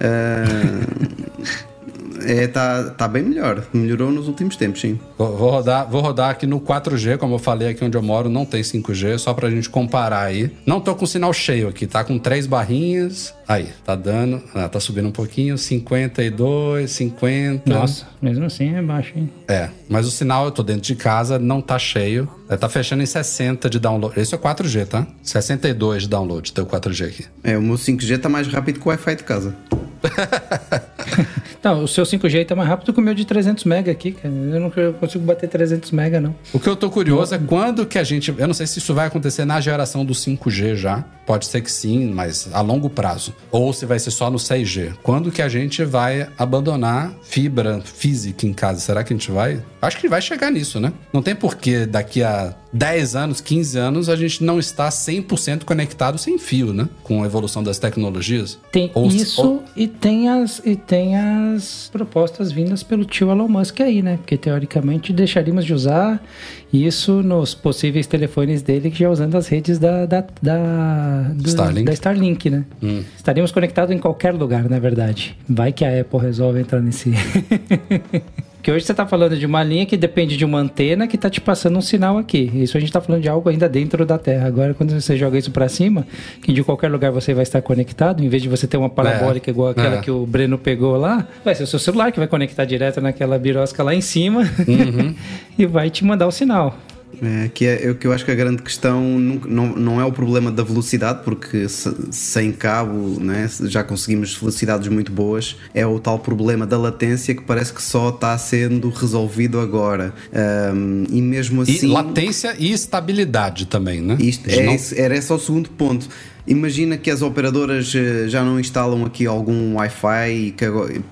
está é, tá, tá bem melhor. Melhorou nos últimos tempos, sim. Vou, vou rodar, vou rodar aqui no 4G, como eu falei aqui onde eu moro, não tem 5G, só pra gente comparar aí. Não tô com sinal cheio aqui, tá com três barrinhas. Aí, tá dando, ah, tá subindo um pouquinho, 52, 50. Nossa, mesmo assim é baixo, hein? É, mas o sinal, eu tô dentro de casa, não tá cheio. É, Tá fechando em 60 de download. Esse é 4G, tá? 62 de download, teu 4G aqui. É, o meu 5G está mais rápido que o Wi-Fi de casa. Não, o seu 5G tá mais rápido que o meu de 300 mega aqui, cara. Eu não consigo bater 300 mega, não. O que eu tô curioso é quando que a gente. Eu não sei se isso vai acontecer na geração do 5G já. Pode ser que sim, mas a longo prazo. Ou se vai ser só no 6G. Quando que a gente vai abandonar fibra física em casa? Será que a gente vai? Acho que vai chegar nisso, né? Não tem porquê daqui a 10 anos, 15 anos, a gente não está 100% conectado sem fio, né? Com a evolução das tecnologias. Tem Ou- isso ou- e, tem as, e tem as propostas vindas pelo tio Elon Musk aí, né? Porque teoricamente deixaríamos de usar isso nos possíveis telefones dele, que já usando as redes da, da, da, do- Starlink. da Starlink, né? Hum. Estaríamos conectados em qualquer lugar, na verdade. Vai que a Apple resolve entrar nesse. Porque hoje você está falando de uma linha que depende de uma antena que está te passando um sinal aqui. Isso a gente está falando de algo ainda dentro da Terra. Agora, quando você joga isso para cima, que de qualquer lugar você vai estar conectado, em vez de você ter uma parabólica É, igual aquela é. que o Breno pegou lá, vai ser o seu celular que vai conectar direto naquela birosca lá em cima Uhum. e vai te mandar o sinal. É, que é, é que eu acho que a grande questão nunca- não, não é o problema da velocidade, porque se- sem cabo né, já conseguimos velocidades muito boas. É o tal problema da latência que parece que só está sendo resolvido agora. Ahm, e mesmo E assim. latência e estabilidade também, né? Isto é, não- era esse o segundo ponto. Imagina que as operadoras eh, já não instalam aqui algum Wi-Fi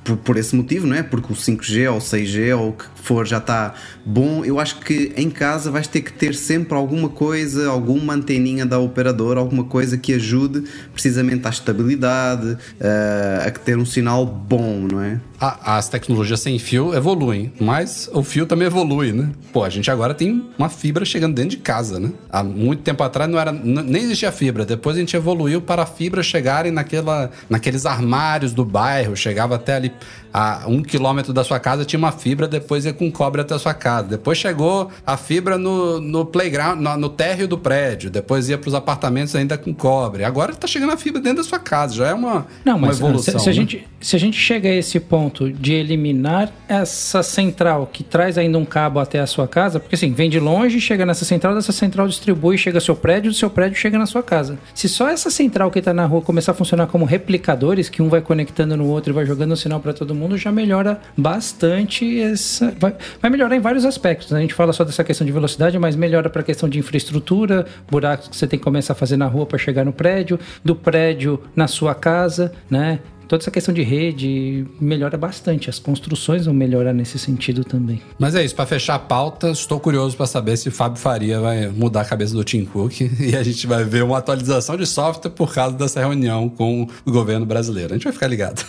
por, por esse motivo, não é? Porque o 5G ou o 6G ou o que for já está bom. Eu acho que em casa vais ter que ter sempre alguma coisa, alguma anteninha da operadora, alguma coisa que ajude precisamente à estabilidade, eh, a que ter um sinal bom, não é? A- as tecnologias sem fio evoluem, mas o fio também evolui, né? Pô, a gente agora tem uma fibra chegando dentro de casa, né? Há muito tempo atrás não era, nem existia fibra. Depois a gente evoluiu para a fibra chegarem naquela, naqueles armários do bairro, chegava até ali a um quilômetro da sua casa tinha uma fibra, depois ia com cobre até a sua casa. Depois chegou a fibra no, no playground, no, no térreo do prédio. Depois ia para os apartamentos ainda com cobre. Agora tá chegando a fibra dentro da sua casa. Já é uma, Não, uma mas evolução. se, se a né? gente, se a gente chega a esse ponto de eliminar essa central que traz ainda um cabo até a sua casa, porque assim, vem de longe, chega nessa central, dessa central distribui, chega ao seu prédio, do seu prédio chega na sua casa. Se só essa central que está na rua começar a funcionar como replicadores, que um vai conectando no outro e vai jogando um sinal para todo mundo, já melhora bastante essa. Vai, vai melhorar em vários aspectos. né? A gente fala só dessa questão de velocidade, mas melhora para a questão de infraestrutura, buracos que você tem que começar a fazer na rua para chegar no prédio, do prédio na sua casa, né? Toda essa questão de rede melhora bastante. As construções vão melhorar nesse sentido também. Mas é isso, para fechar a pauta, estou curioso para saber se Fábio Faria vai mudar a cabeça do Tim Cook e a gente vai ver uma atualização de software por causa dessa reunião com o governo brasileiro. A gente vai ficar ligado.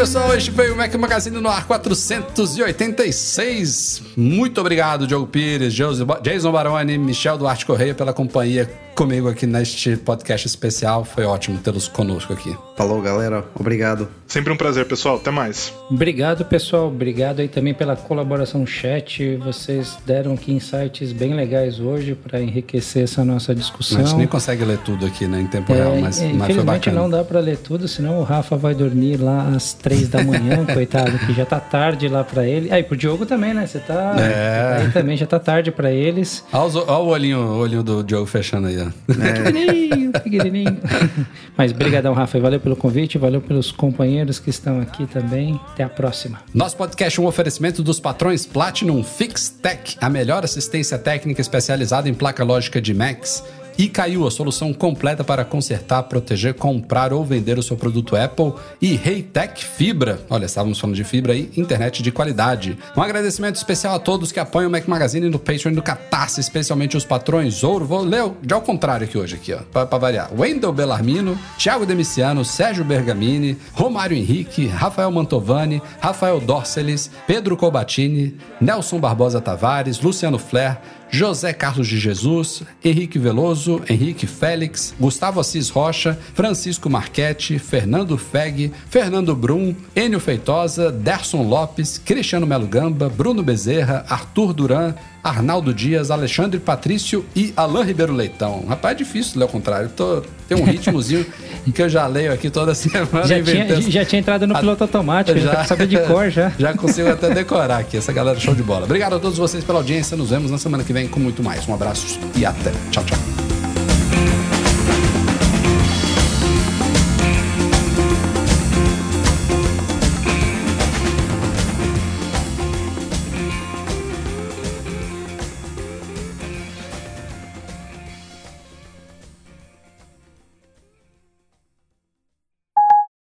Pessoal. Este foi o Mac Magazine no ar 486. Muito obrigado, Diogo Pires, Jason Baroni, Michel Duarte Correia pela companhia comigo aqui neste podcast especial. Foi ótimo tê-los conosco aqui. Falou, galera. Obrigado. Sempre um prazer, pessoal. Até mais. Obrigado, pessoal. Obrigado aí também pela colaboração no chat. Vocês deram aqui insights bem legais hoje para enriquecer essa nossa A discussão. gente nem consegue ler tudo aqui né, em tempo É, real, mas, é, mas foi infelizmente bacana. não dá pra ler tudo, senão o Rafa vai dormir lá às três da manhã, coitado, que já tá tarde lá pra ele. Aí pro Diogo também, né? Você tá. É. Aí também já tá tarde pra eles. Olha, o olhinho, o olhinho do Diogo fechando aí, ó. Pequenininho, pequenininho. Mas brigadão, Rafa. e Valeu pelo convite, valeu pelos companheiros que estão aqui também. Até a próxima. Nosso podcast é um oferecimento dos patrões Platinum Fix Tech, a melhor assistência técnica especializada em placa lógica de Macs. E caiu a solução completa para consertar, proteger, comprar ou vender o seu produto Apple. E Reitec Fibra. Olha, estávamos falando de fibra aí, internet de qualidade. Um agradecimento especial a todos que apoiam o Mac Magazine no Patreon e no Catarse, especialmente os patrões Ouro. Vou ler de ao contrário aqui hoje, aqui, ó, pra variar. Wendel Bellarmino, Thiago Demiciano, Sérgio Bergamini, Romário Henrique, Rafael Mantovani, Rafael Dorceles, Pedro Cobatini, Nelson Barbosa Tavares, Luciano Flair, José Carlos de Jesus, Henrique Veloso, Henrique Félix, Gustavo Assis Rocha, Francisco Marchetti, Fernando Feg, Fernando Brum, Enio Feitosa, Derson Lopes, Cristiano Melo Gamba, Bruno Bezerra, Arthur Duran, Arnaldo Dias, Alexandre Patrício e Alain Ribeiro Leitão. Rapaz, é difícil ler ao contrário. Tô, tem um ritmozinho que eu já leio aqui toda semana. Já, tinha, já tinha entrado no piloto automático, já, já saber de cor já. Já consigo até decorar aqui. Essa galera show de bola. Obrigado a todos vocês pela audiência. Nos vemos na semana que vem com muito mais. Um abraço e até. Tchau, tchau.